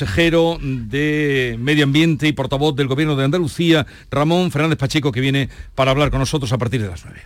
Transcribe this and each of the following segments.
consejero de Medio Ambiente y portavoz del Gobierno de Andalucía, Ramón Fernández Pacheco, que viene para hablar con nosotros a partir de las 9.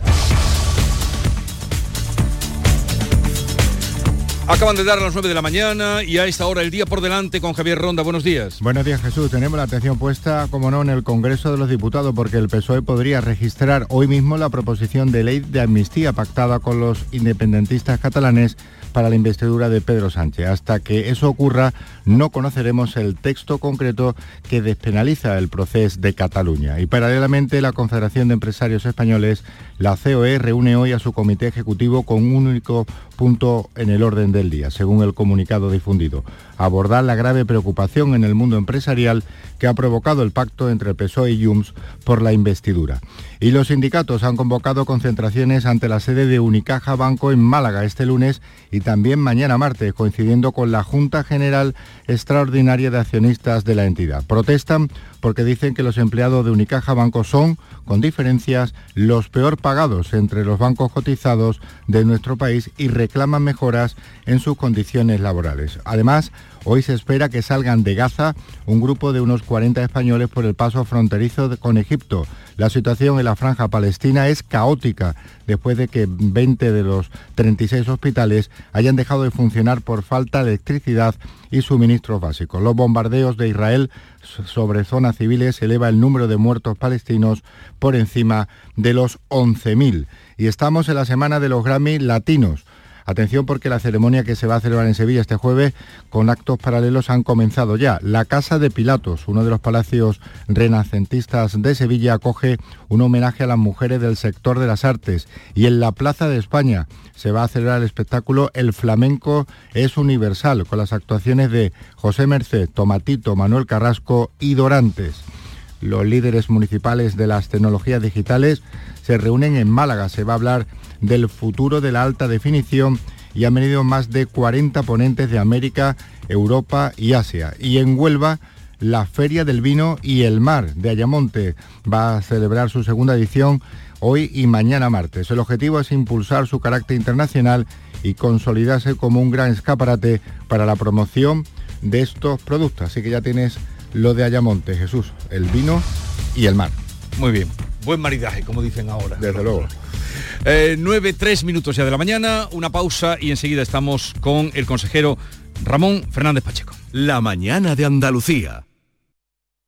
Acaban de dar las 9 de la mañana y a esta hora el día por delante con Javier Ronda. Buenos días. Buenos días Jesús. Tenemos la atención puesta, como no, en el Congreso de los Diputados porque el PSOE podría registrar hoy mismo la proposición de ley de amnistía pactada con los independentistas catalanes para la investidura de Pedro Sánchez. Hasta que eso ocurra, no conoceremos el texto concreto que despenaliza el proceso de Cataluña. Y paralelamente, la Confederación de Empresarios Españoles, la COE, reúne hoy a su comité ejecutivo con un único punto en el orden del día, según el comunicado difundido. Abordar la grave preocupación en el mundo empresarial que ha provocado el pacto entre PSOE y Junts por la investidura. Y los sindicatos han convocado concentraciones ante la sede de Unicaja Banco en Málaga este lunes y también mañana martes, coincidiendo con la Junta General Extraordinaria de Accionistas de la entidad. Protestan porque dicen que los empleados de Unicaja Banco son, con diferencias, los peor pagados entre los bancos cotizados de nuestro país y reclaman mejoras en sus condiciones laborales. Además, Hoy se espera que salgan de Gaza un grupo de unos 40 españoles por el paso fronterizo con Egipto. La situación en la franja palestina es caótica después de que 20 de los 36 hospitales hayan dejado de funcionar por falta de electricidad y suministros básicos. Los bombardeos de Israel sobre zonas civiles eleva el número de muertos palestinos por encima de los 11.000. Y estamos en la semana de los Grammy latinos. Atención porque la ceremonia que se va a celebrar en Sevilla este jueves con actos paralelos han comenzado ya. La Casa de Pilatos, uno de los palacios renacentistas de Sevilla, acoge un homenaje a las mujeres del sector de las artes. Y en la Plaza de España se va a celebrar el espectáculo El Flamenco es Universal, con las actuaciones de José Merced, Tomatito, Manuel Carrasco y Dorantes. Los líderes municipales de las tecnologías digitales se reúnen en Málaga. Se va a hablar del futuro de la alta definición y han venido más de 40 ponentes de América, Europa y Asia. Y en Huelva, la Feria del Vino y el Mar de Ayamonte va a celebrar su segunda edición hoy y mañana martes. El objetivo es impulsar su carácter internacional y consolidarse como un gran escaparate para la promoción de estos productos. Así que ya tienes lo de Ayamonte, Jesús, el vino y el mar. Muy bien, buen maridaje, como dicen ahora. Desde luego. Eh, 9, 3 minutos ya de la mañana, una pausa y enseguida estamos con el consejero Ramón Fernández Pacheco. La mañana de Andalucía.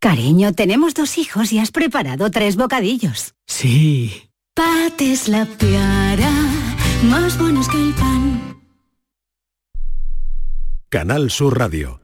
Cariño, tenemos dos hijos y has preparado tres bocadillos. Sí. Pates la piara, más buenos que el pan. Canal Sur Radio.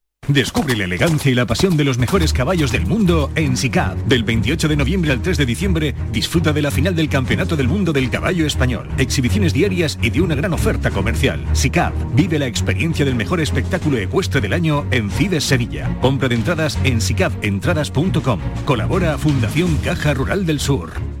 Descubre la elegancia y la pasión de los mejores caballos del mundo en SICAP. Del 28 de noviembre al 3 de diciembre, disfruta de la final del Campeonato del Mundo del Caballo Español. Exhibiciones diarias y de una gran oferta comercial. SICAP. Vive la experiencia del mejor espectáculo ecuestre del año en Fides Sevilla. Compra de entradas en sicapentradas.com. Colabora Fundación Caja Rural del Sur.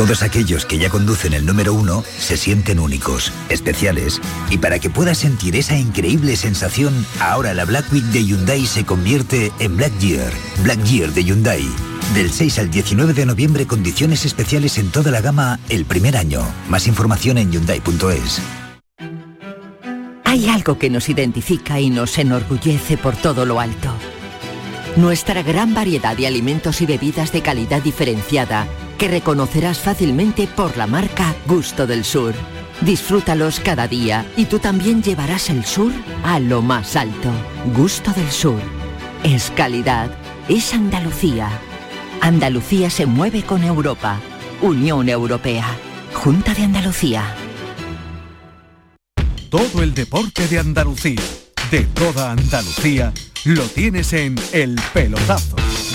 Todos aquellos que ya conducen el número uno se sienten únicos, especiales. Y para que puedas sentir esa increíble sensación, ahora la Black Week de Hyundai se convierte en Black Year. Black Year de Hyundai. Del 6 al 19 de noviembre, condiciones especiales en toda la gama el primer año. Más información en Hyundai.es. Hay algo que nos identifica y nos enorgullece por todo lo alto. Nuestra gran variedad de alimentos y bebidas de calidad diferenciada que reconocerás fácilmente por la marca Gusto del Sur. Disfrútalos cada día y tú también llevarás el sur a lo más alto. Gusto del Sur. Es calidad. Es Andalucía. Andalucía se mueve con Europa. Unión Europea. Junta de Andalucía. Todo el deporte de Andalucía, de toda Andalucía, lo tienes en El Pelotazo.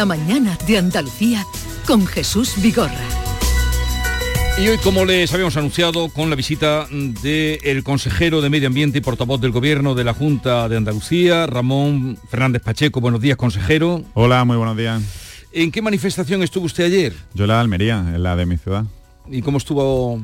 La mañana de Andalucía con Jesús Vigorra. Y hoy, como les habíamos anunciado, con la visita del consejero de Medio Ambiente y portavoz del Gobierno de la Junta de Andalucía, Ramón Fernández Pacheco. Buenos días, consejero. Hola, muy buenos días. ¿En qué manifestación estuvo usted ayer? Yo la de Almería, en la de mi ciudad. ¿Y cómo estuvo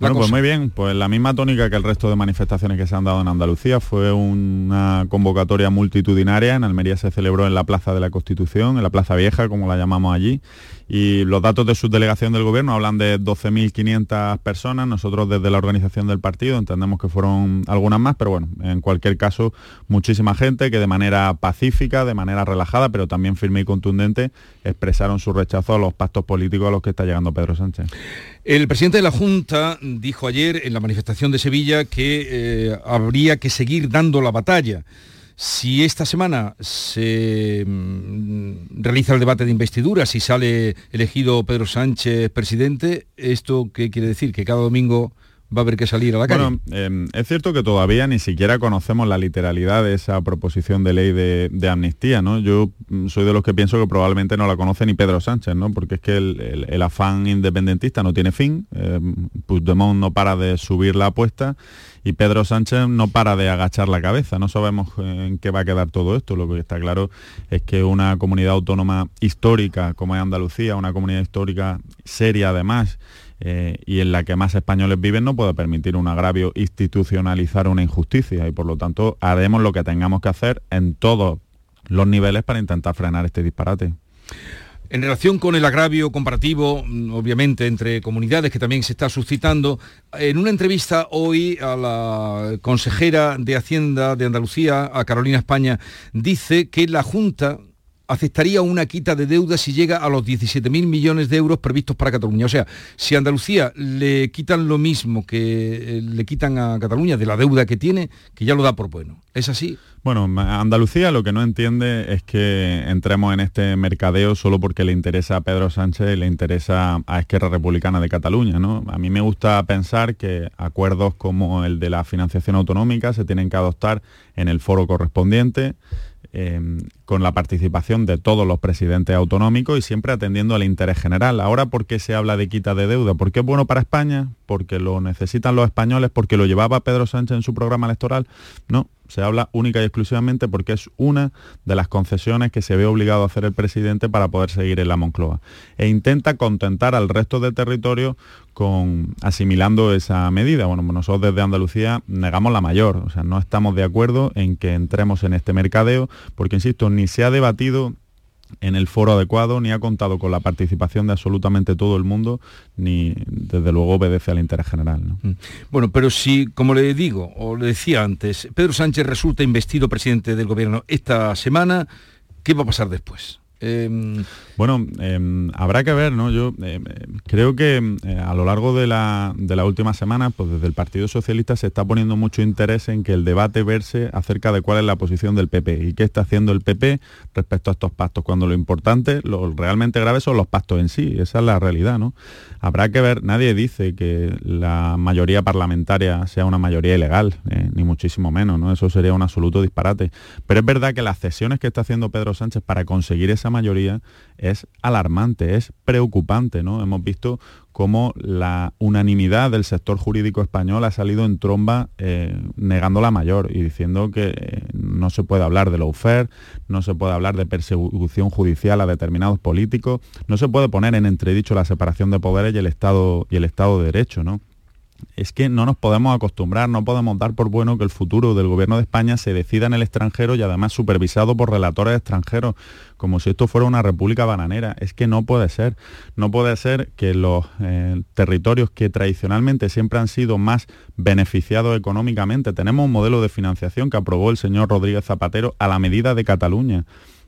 bueno, pues muy bien, pues la misma tónica que el resto de manifestaciones que se han dado en Andalucía. Fue una convocatoria multitudinaria. En Almería se celebró en la Plaza de la Constitución, en la Plaza Vieja, como la llamamos allí. Y los datos de subdelegación del gobierno hablan de 12.500 personas. Nosotros desde la organización del partido entendemos que fueron algunas más, pero bueno, en cualquier caso, muchísima gente que de manera pacífica, de manera relajada, pero también firme y contundente, expresaron su rechazo a los pactos políticos a los que está llegando Pedro Sánchez. El presidente de la Junta dijo ayer en la manifestación de Sevilla que eh, habría que seguir dando la batalla. Si esta semana se mm, realiza el debate de investidura, si sale elegido Pedro Sánchez presidente, ¿esto qué quiere decir? Que cada domingo va a haber que salir a la calle. Bueno, eh, es cierto que todavía ni siquiera conocemos la literalidad de esa proposición de ley de, amnistía, ¿no? Yo mm, soy de los que pienso que probablemente no la conoce ni Pedro Sánchez, ¿no? Porque es que el, afán independentista no tiene fin, eh, Puigdemont no para de subir la apuesta y Pedro Sánchez no para de agachar la cabeza. No sabemos en qué va a quedar todo esto. Lo que está claro es que una comunidad autónoma histórica como es Andalucía, una comunidad histórica seria además, eh, y en la que más españoles viven no puede permitir un agravio institucionalizar una injusticia y por lo tanto haremos lo que tengamos que hacer en todos los niveles para intentar frenar este disparate. En relación con el agravio comparativo, mm, obviamente, entre comunidades que también se está suscitando, en una entrevista hoy a la consejera de Hacienda de Andalucía, a Carolina España, dice que la Junta aceptaría una quita de deuda si llega a los 17.000 millones de euros previstos para Cataluña. O sea, si a Andalucía le quitan lo mismo que eh, le quitan a Cataluña de la deuda que tiene, que ya lo da por bueno. ¿Es así? Bueno, Andalucía lo que no entiende es que entremos en este mercadeo solo porque le interesa a Pedro Sánchez y le interesa a Esquerra Republicana de Cataluña. ¿no? A mí me gusta pensar que acuerdos como el de la financiación autonómica se tienen que adoptar en el foro correspondiente Em, con la participación de todos los presidentes autonómicos y siempre atendiendo al interés general. Ahora, ¿por qué se habla de quita de deuda? ¿Porque es bueno para España? ¿Porque lo necesitan los españoles? ¿Porque lo llevaba Pedro Sánchez en su programa electoral? No, se habla única y exclusivamente porque es una de las concesiones que se ve obligado a hacer el presidente para poder seguir en la Moncloa. E intenta contentar al resto del territorio con asimilando esa medida. Bueno, nosotros desde Andalucía negamos la mayor, o sea, no estamos de acuerdo en que entremos en este mercadeo, porque insisto, ni se ha debatido en el foro adecuado, ni ha contado con la participación de absolutamente todo el mundo, ni desde luego obedece al interés general. Mm. Bueno, pero si, como le digo, o le decía antes, Pedro Sánchez resulta investido presidente del gobierno esta semana, ¿qué va a pasar después? Em, bueno, em, habrá que ver, ¿no? Yo em, creo que a lo largo de la, de la última semana, pues desde el Partido Socialista se está poniendo mucho interés en que el debate verse acerca de cuál es la posición del PP y qué está haciendo el PP respecto a estos pactos, cuando lo importante, lo realmente grave son los pactos en sí, esa es la realidad, ¿no? Habrá que ver, nadie dice que la mayoría parlamentaria sea una mayoría ilegal, eh, ni muchísimo menos, ¿no? Eso sería un absoluto disparate. Pero es verdad que las cesiones que está haciendo Pedro Sánchez para conseguir esa mayoría es alarmante, es preocupante, ¿no? Hemos visto cómo la unanimidad del sector jurídico español ha salido en tromba eh, negando la mayor y diciendo que eh, no se puede hablar de lawfare, no se puede hablar de persecución judicial a determinados políticos, no se puede poner en entredicho la separación de poderes y el Estado, y el Estado de Derecho, ¿no? Es que no nos podemos acostumbrar, no podemos dar por bueno que el futuro del gobierno de España se decida en el extranjero y además supervisado por relatores extranjeros, como si esto fuera una república bananera. Es que no puede ser. No puede ser que los eh, territorios que tradicionalmente siempre han sido más beneficiados económicamente, tenemos un modelo de financiación que aprobó el señor Rodríguez Zapatero a la medida de Cataluña.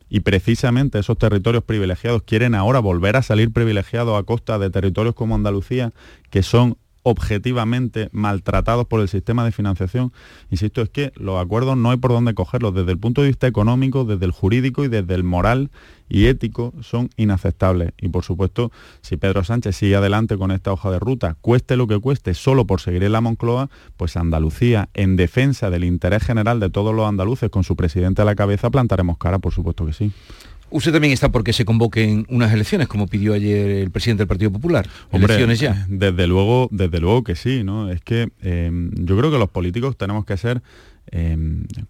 Y precisamente esos territorios privilegiados quieren ahora volver a salir privilegiados a costa de territorios como Andalucía, que son objetivamente maltratados por el sistema de financiación. Insisto, es que los acuerdos no hay por dónde cogerlos. Desde el punto de vista económico, desde el jurídico y desde el moral y ético son inaceptables. Y por supuesto, si Pedro Sánchez sigue adelante con esta hoja de ruta, cueste lo que cueste, solo por seguir en la Moncloa, pues Andalucía, en defensa del interés general de todos los andaluces, con su presidente a la cabeza, plantaremos cara, por supuesto que sí. Usted también está porque se convoquen unas elecciones, como pidió ayer el presidente del Partido Popular. elecciones ya. Eh, desde luego, desde luego que sí, ¿no? Es que eh, yo creo que los políticos tenemos que ser eh,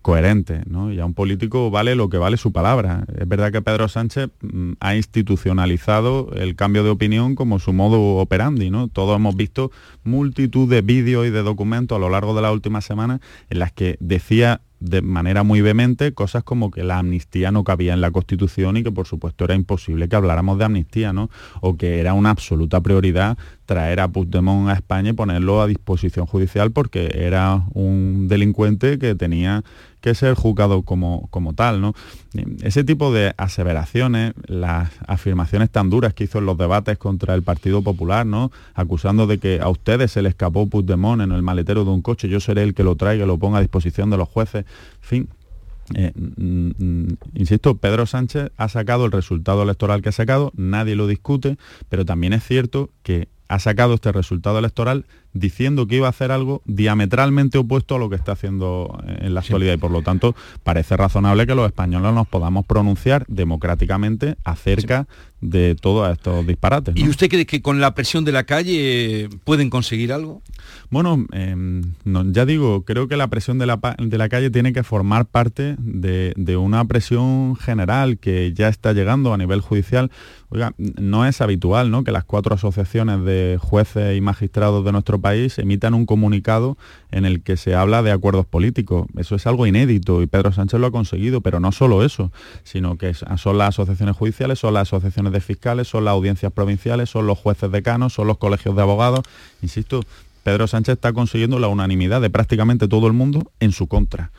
coherentes, ¿no? Y a un político vale lo que vale su palabra. Es verdad que Pedro Sánchez mm, ha institucionalizado el cambio de opinión como su modo operandi, ¿no? Todos hemos visto multitud de vídeos y de documentos a lo largo de la última semana en las que decía de manera muy vehemente cosas como que la amnistía no cabía en la Constitución y que por supuesto era imposible que habláramos de amnistía, ¿no? O que era una absoluta prioridad traer a Puigdemont a España y ponerlo a disposición judicial porque era un delincuente que tenía que ser juzgado como, como tal. ¿no? Ese tipo de aseveraciones, las afirmaciones tan duras que hizo en los debates contra el Partido Popular, ¿no? acusando de que a ustedes se le escapó Puigdemont en el maletero de un coche, yo seré el que lo traiga lo ponga a disposición de los jueces. En fin, eh, mm, mm, insisto, Pedro Sánchez ha sacado el resultado electoral que ha sacado, nadie lo discute, pero también es cierto que ha sacado este resultado electoral diciendo que iba a hacer algo diametralmente opuesto a lo que está haciendo en la actualidad y por lo tanto parece razonable que los españoles nos podamos pronunciar democráticamente acerca de todos estos disparates. ¿Y usted cree que con la presión de la calle pueden conseguir algo? Bueno, em, ya digo, creo que la presión de la, de la calle tiene que formar parte de, de, una presión general que ya está llegando a nivel judicial. Oiga, no es habitual ¿no? que las cuatro asociaciones de jueces y magistrados de nuestro país emitan un comunicado en el que se habla de acuerdos políticos. Eso es algo inédito y Pedro Sánchez lo ha conseguido, pero no solo eso, sino que son las asociaciones judiciales, son las asociaciones de fiscales, son las audiencias provinciales, son los jueces decanos, son los colegios de abogados. Insisto, Pedro Sánchez está consiguiendo la unanimidad de prácticamente todo el mundo en su contra.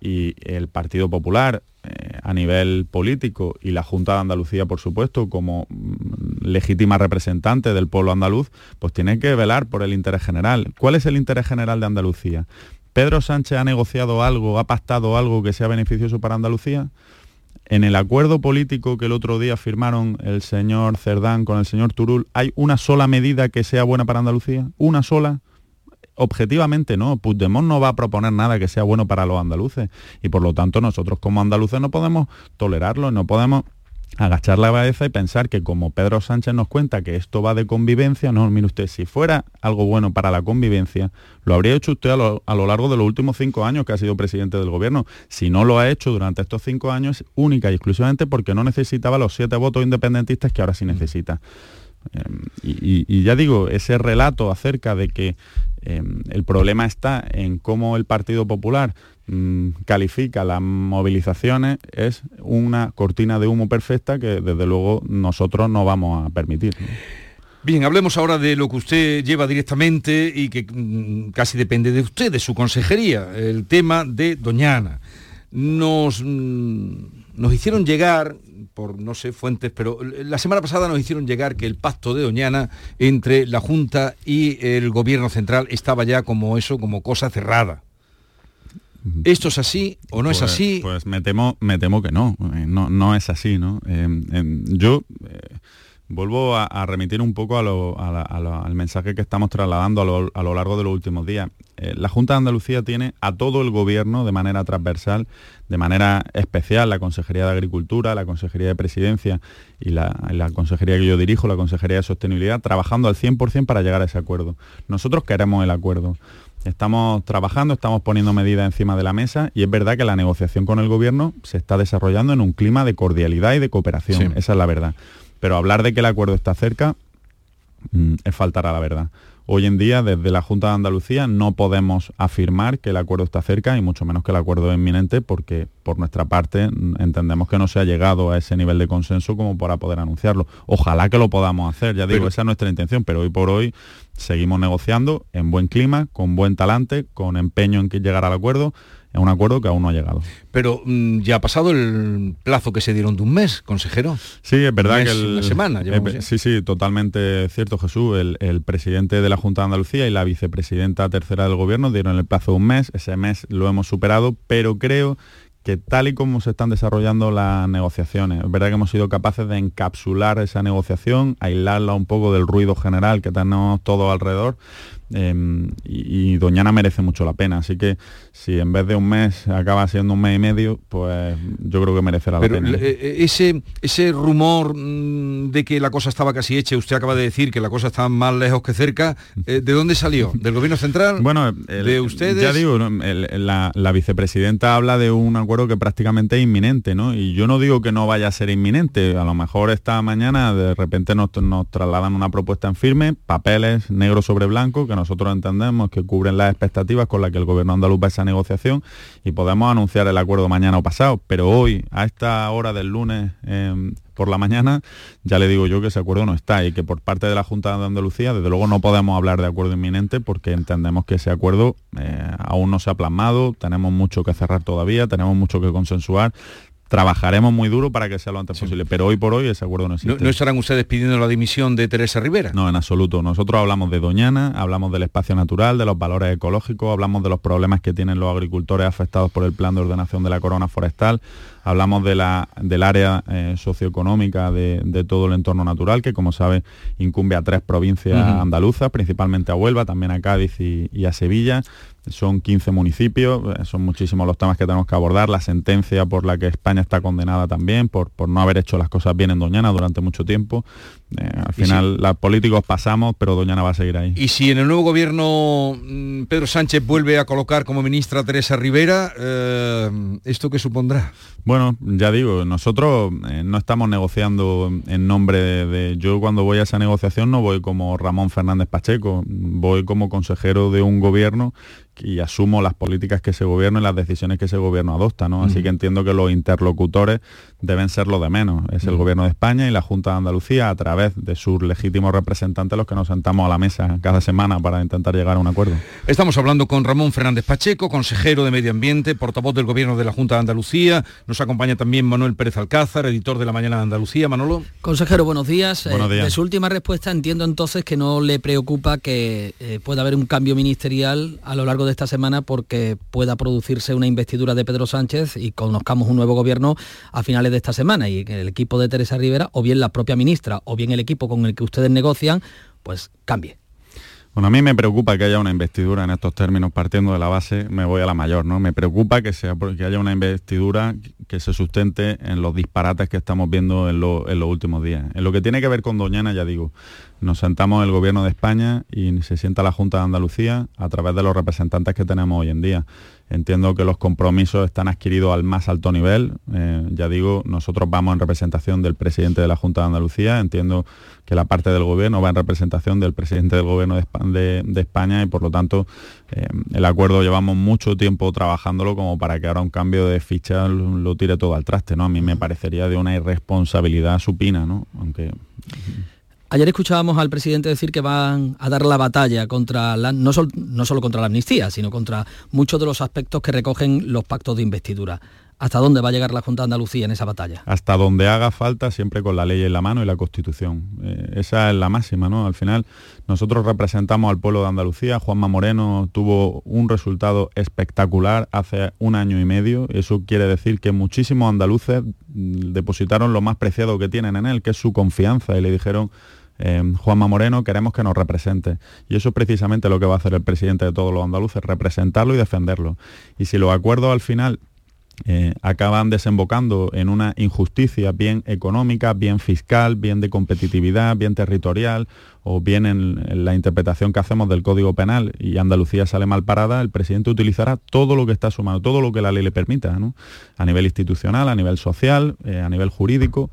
Y el Partido Popular, eh, a nivel político, y la Junta de Andalucía, por supuesto, como mm, legítima representante del pueblo andaluz, pues tiene que velar por el interés general. ¿Cuál es el interés general de Andalucía? ¿Pedro Sánchez ha negociado algo, ha pactado algo que sea beneficioso para Andalucía? En el acuerdo político que el otro día firmaron el señor Cerdán con el señor Turul, ¿hay una sola medida que sea buena para Andalucía? ¿Una sola? Objetivamente no, Puigdemont no va a proponer nada que sea bueno para los andaluces y por lo tanto nosotros como andaluces no podemos tolerarlo, no podemos agachar la cabeza y pensar que como Pedro Sánchez nos cuenta que esto va de convivencia, no, mire usted, si fuera algo bueno para la convivencia, lo habría hecho usted a lo, a lo, largo de los últimos cinco años que ha sido presidente del gobierno. Si no lo ha hecho durante estos cinco años, única y exclusivamente porque no necesitaba los siete votos independentistas que ahora sí necesita. Em, y, ya digo, ese relato acerca de que em, el problema está en cómo el Partido Popular mm, califica las movilizaciones es una cortina de humo perfecta que desde luego nosotros no vamos a permitir. Bien, hablemos ahora de lo que usted lleva directamente y que mm, casi depende de usted, de su consejería, el tema de Doñana. Nos, mm, nos hicieron llegar, por no sé, fuentes, pero la semana pasada nos hicieron llegar que el pacto de Doñana entre la Junta y el Gobierno Central estaba ya como eso, como cosa cerrada. ¿Esto es así o no es Pues- así? Pues me temo, me temo que no, eh, no, no es así, ¿no? Eh, em, yo eh, vuelvo a, a remitir un poco a lo- a la- a lo- al mensaje que estamos trasladando a lo, a lo largo de los últimos días. Eh, la Junta de Andalucía tiene a todo el gobierno de manera transversal, de manera especial, la Consejería de Agricultura, la Consejería de Presidencia y la, la Consejería que yo dirijo, la Consejería de Sostenibilidad, trabajando al 100% para llegar a ese acuerdo. Nosotros queremos el acuerdo. Estamos trabajando, estamos poniendo medidas encima de la mesa y es verdad que la negociación con el gobierno se está desarrollando en un clima de cordialidad y de cooperación. Sí. Esa es la verdad. Pero hablar de que el acuerdo está cerca mm, es faltar a la verdad. Hoy en día, desde la Junta de Andalucía, no podemos afirmar que el acuerdo está cerca y mucho menos que el acuerdo es inminente porque por nuestra parte entendemos que no se ha llegado a ese nivel de consenso como para poder anunciarlo. Ojalá que lo podamos hacer, ya digo, Pero- esa es nuestra intención, pero hoy por hoy seguimos negociando en buen clima, con buen talante, con empeño en que llegar al acuerdo, es un acuerdo que aún no ha llegado. Pero mm, ya ha pasado el plazo que se dieron de un mes, consejero. Sí, es verdad Un que el, una semana eh, ya. sí, sí, totalmente cierto, Jesús. El, el presidente de la Junta de Andalucía y la vicepresidenta tercera del gobierno dieron el plazo de un mes. Ese mes lo hemos superado, pero creo que tal y como se están desarrollando las negociaciones, es verdad que hemos sido capaces de encapsular esa negociación, aislarla un poco del ruido general que tenemos todos alrededor. Eh, y, y Doñana merece mucho la pena, así que si en vez de un mes acaba siendo un mes y medio, pues yo creo que merecerá Pero la pena. eh, eh, ese, ese rumor mm, de que la cosa estaba casi hecha, usted acaba de decir que la cosa está más lejos que cerca, eh, ¿de dónde salió? ¿Del gobierno central? Bueno, el- ¿De ustedes? Ya digo, la, la vicepresidenta habla de un acuerdo que prácticamente es inminente, ¿no? Y yo no digo que no vaya a ser inminente. A lo mejor esta mañana de repente nos, nos trasladan una propuesta en firme, papeles negro sobre blanco, que nosotros entendemos que cubren las expectativas con las que el gobierno andaluz va a esa negociación y podemos anunciar el acuerdo mañana o pasado. Pero hoy, a esta hora del lunes, em, por la mañana, ya le digo yo que ese acuerdo no está y que por parte de la Junta de Andalucía, desde luego no podemos hablar de acuerdo inminente porque entendemos que ese acuerdo eh, aún no se ha plasmado, tenemos mucho que cerrar todavía, tenemos mucho que consensuar. Trabajaremos muy duro para que sea lo antes posible, pero hoy por hoy ese acuerdo no ¿No, existe. no estarán ustedes pidiendo la dimisión de Teresa Rivera? No, en absoluto. Nosotros hablamos de Doñana, hablamos del espacio natural, de los valores ecológicos, hablamos de los problemas que tienen los agricultores afectados por el plan de ordenación de la corona forestal, hablamos de la, del área eh, socioeconómica de, de todo el entorno natural, que como sabe incumbe a tres provincias andaluzas, principalmente a Huelva, también a Cádiz y, y a Sevilla. Son 15 municipios, eh, son muchísimos los temas que tenemos que abordar, la sentencia por la que España está condenada también, por, por no haber hecho las cosas bien en Doñana durante mucho tiempo. Eh, al final, los políticos pasamos, pero Doñana va a seguir ahí. Y si en el nuevo gobierno mm, Pedro Sánchez vuelve a colocar como ministra a Teresa Rivera, eh, ¿esto qué supondrá? Bueno, ya digo, nosotros eh, no estamos negociando en nombre de, de- Yo cuando voy a esa negociación no voy como Ramón Fernández Pacheco, voy como consejero de un gobierno y asumo las políticas que ese gobierno y las decisiones que ese gobierno adopta, ¿no? Así que entiendo que los interlocutores deben ser lo de menos. Es el gobierno de España y la Junta de Andalucía a través de sus legítimos representantes los que nos sentamos a la mesa cada semana para intentar llegar a un acuerdo. Estamos hablando con Ramón Fernández Pacheco, consejero de Medio Ambiente, portavoz del Gobierno de la Junta de Andalucía. Nos acompaña también Manuel Pérez Alcázar, editor de La Mañana de Andalucía. Manolo. Consejero, buenos días. Buenos Eh, días. de su última respuesta entiendo entonces que no le preocupa que eh, pueda haber un cambio ministerial a lo largo de esta semana porque pueda producirse una investidura de Pedro Sánchez y conozcamos un nuevo gobierno a finales de esta semana y que el equipo de Teresa Rivera o bien la propia ministra o bien el equipo con el que ustedes negocian pues cambie. Bueno, a mí me preocupa que haya una investidura en estos términos, partiendo de la base, me voy a la mayor, ¿no? Me preocupa que, sea, que haya una investidura que se sustente en los disparates que estamos viendo en, lo- en los últimos días. En lo que tiene que ver con Doñana, ya digo, nos sentamos el Gobierno de España y se sienta la Junta de Andalucía a través de los representantes que tenemos hoy en día. Entiendo que los compromisos están adquiridos al más alto nivel. Eh, ya digo, nosotros vamos en representación del presidente de la Junta de Andalucía. Entiendo que la parte del gobierno va en representación del presidente del gobierno de, Espa- de- de España y por lo tanto eh, el acuerdo llevamos mucho tiempo trabajándolo como para que ahora un cambio de ficha lo, lo tire todo al traste. ¿no? A mí me parecería de una irresponsabilidad supina, ¿no? aunque Ayer escuchábamos al presidente decir que van a dar la batalla contra la, no, sol- no solo contra la amnistía, sino contra muchos de los aspectos que recogen los pactos de investidura. hasta dónde va a llegar la Junta de Andalucía en esa batalla. Hasta donde haga falta, siempre con la ley en la mano y la Constitución. Eh, esa es la máxima, ¿no? Al final, nosotros representamos al pueblo de Andalucía. Juanma Moreno tuvo un resultado espectacular hace un año y medio. Eso quiere decir que muchísimos andaluces mm, depositaron lo más preciado que tienen en él, que es su confianza, y le dijeron eh, Juanma Moreno, queremos que nos represente. Y eso es precisamente lo que va a hacer el presidente de todos los andaluces, representarlo y defenderlo. Y si los acuerdos al final eh, acaban desembocando en una injusticia bien económica, bien fiscal, bien de competitividad, bien territorial o bien en, la interpretación que hacemos del Código Penal y Andalucía sale mal parada, el presidente utilizará todo lo que está a su mano, todo lo que la ley le permita, a nivel institucional, a nivel social, eh, a nivel jurídico.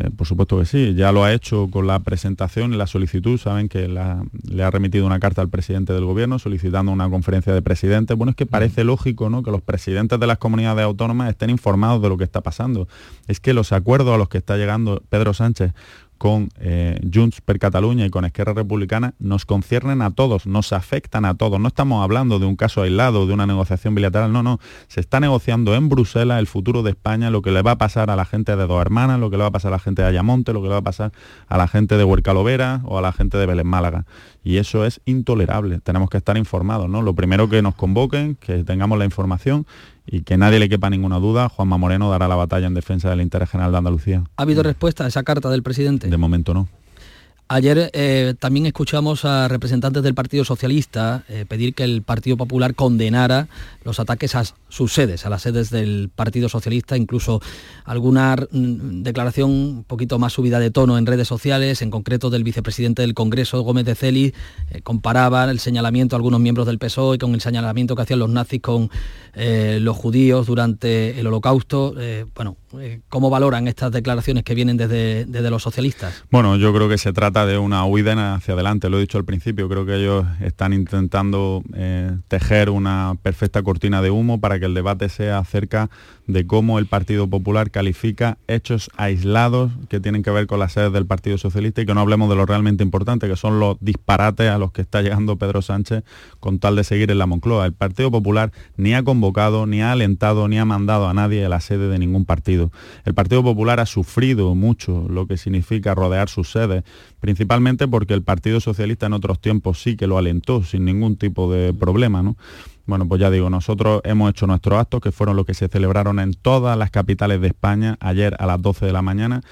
Eh, por supuesto que sí, ya lo ha hecho con la presentación y la solicitud, saben que le ha remitido una carta al presidente del gobierno solicitando una conferencia de presidentes. Bueno, es que parece lógico ¿no? que los presidentes de las comunidades autónomas estén informados de lo que está pasando. Es que los acuerdos a los que está llegando Pedro Sánchez con eh, Junts per Cataluña y con Esquerra Republicana nos conciernen a todos, nos afectan a todos. No estamos hablando de un caso aislado, de una negociación bilateral, no, no. Se está negociando en Bruselas el futuro de España, lo que le va a pasar a la gente de Dos Hermanas, lo que le va a pasar a la gente de Ayamonte, lo que le va a pasar a la gente de Huercalovera o a la gente de Belén Málaga. Y eso es intolerable. Tenemos que estar informados, ¿no? Lo primero que nos convoquen, que tengamos la información y que nadie le quepa ninguna duda, Juanma Moreno dará la batalla en defensa del interés general de Andalucía. ¿Ha habido respuesta a esa carta del presidente? De momento no. Ayer eh, también escuchamos a representantes del Partido Socialista eh, pedir que el Partido Popular condenara los ataques a sus sedes, a las sedes del Partido Socialista, incluso alguna mm, declaración un poquito más subida de tono en redes sociales, en concreto del vicepresidente del Congreso, Gómez de Celi, eh, comparaba el señalamiento a algunos miembros del PSOE con el señalamiento que hacían los nazis con los judíos durante el Holocausto. bueno, ¿cómo valoran estas declaraciones que vienen desde, desde los socialistas? Bueno, yo creo que se trata de una huida hacia adelante, lo he dicho al principio, creo que ellos están intentando eh, tejer una perfecta cortina de humo para que el debate sea acerca de cómo el Partido Popular califica hechos aislados que tienen que ver con las sedes del Partido Socialista y que no hablemos de lo realmente importante, que son los disparates a los que está llegando Pedro Sánchez con tal de seguir en la Moncloa. El Partido Popular ni ha convocado, ni ha alentado, ni ha mandado a nadie a la sede de ningún partido. El Partido Popular ha sufrido mucho lo que significa rodear sus sedes, principalmente porque el Partido Socialista en otros tiempos sí que lo alentó sin ningún tipo de problema. ¿no? Bueno, pues ya digo, nosotros hemos hecho nuestros actos, que fueron los que se celebraron en todas las capitales de España ayer a las 12 de la mañana.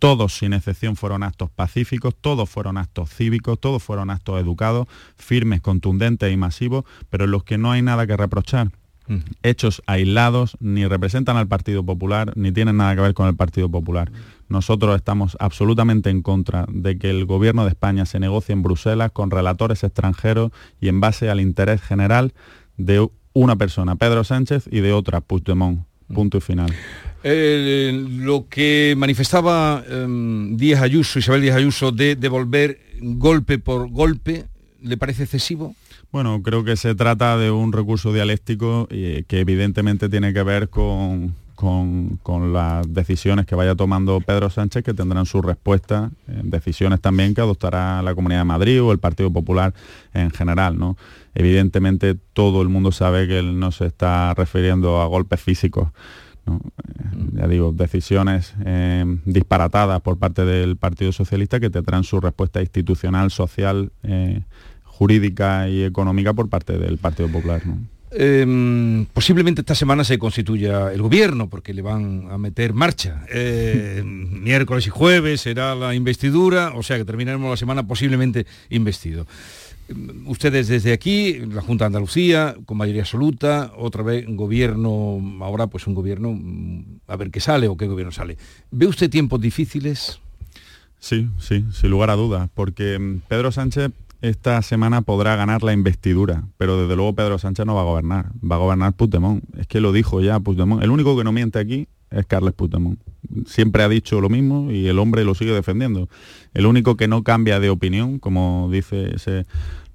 Todos, sin excepción, fueron actos pacíficos, todos fueron actos cívicos, todos fueron actos educados, firmes, contundentes y masivos, pero en los que no hay nada que reprochar hechos aislados, ni representan al Partido Popular, ni tienen nada que ver con el Partido Popular. Nosotros estamos absolutamente en contra de que el Gobierno de España se negocie en Bruselas con relatores extranjeros y en base al interés general de una persona, Pedro Sánchez, y de otra, Puigdemont. Punto y final. Lo que manifestaba em, Díaz Ayuso, Isabel Díaz Ayuso, de devolver golpe por golpe, ¿le parece excesivo? Bueno, creo que se trata de un recurso dialéctico que evidentemente tiene que ver con, con, las decisiones que vaya tomando Pedro Sánchez, que tendrán su respuesta, decisiones también que adoptará la Comunidad de Madrid o el Partido Popular en general. ¿no? Evidentemente todo el mundo sabe que él no se está refiriendo a golpes físicos. ¿no? Eh, ya digo, decisiones eh, disparatadas por parte del Partido Socialista que tendrán su respuesta institucional, social. Eh, jurídica y económica por parte del Partido Popular. Em, posiblemente esta semana se constituya el gobierno porque le van a meter marcha. Eh, miércoles y jueves será la investidura, o sea que terminaremos la semana posiblemente investido. Em, ustedes desde aquí, la Junta de Andalucía, con mayoría absoluta, otra vez gobierno, ahora pues un gobierno, mm, a ver qué sale o qué gobierno sale. ¿Ve usted tiempos difíciles? Sí, sí, sin lugar a dudas, porque mm, Pedro Sánchez esta semana podrá ganar la investidura, pero desde luego Pedro Sánchez no va a gobernar, va a gobernar Puigdemont. Es que lo dijo ya Puigdemont. El único que no miente aquí es Carles Puigdemont. Siempre ha dicho lo mismo y el hombre lo sigue defendiendo. El único que no cambia de opinión, como dice ese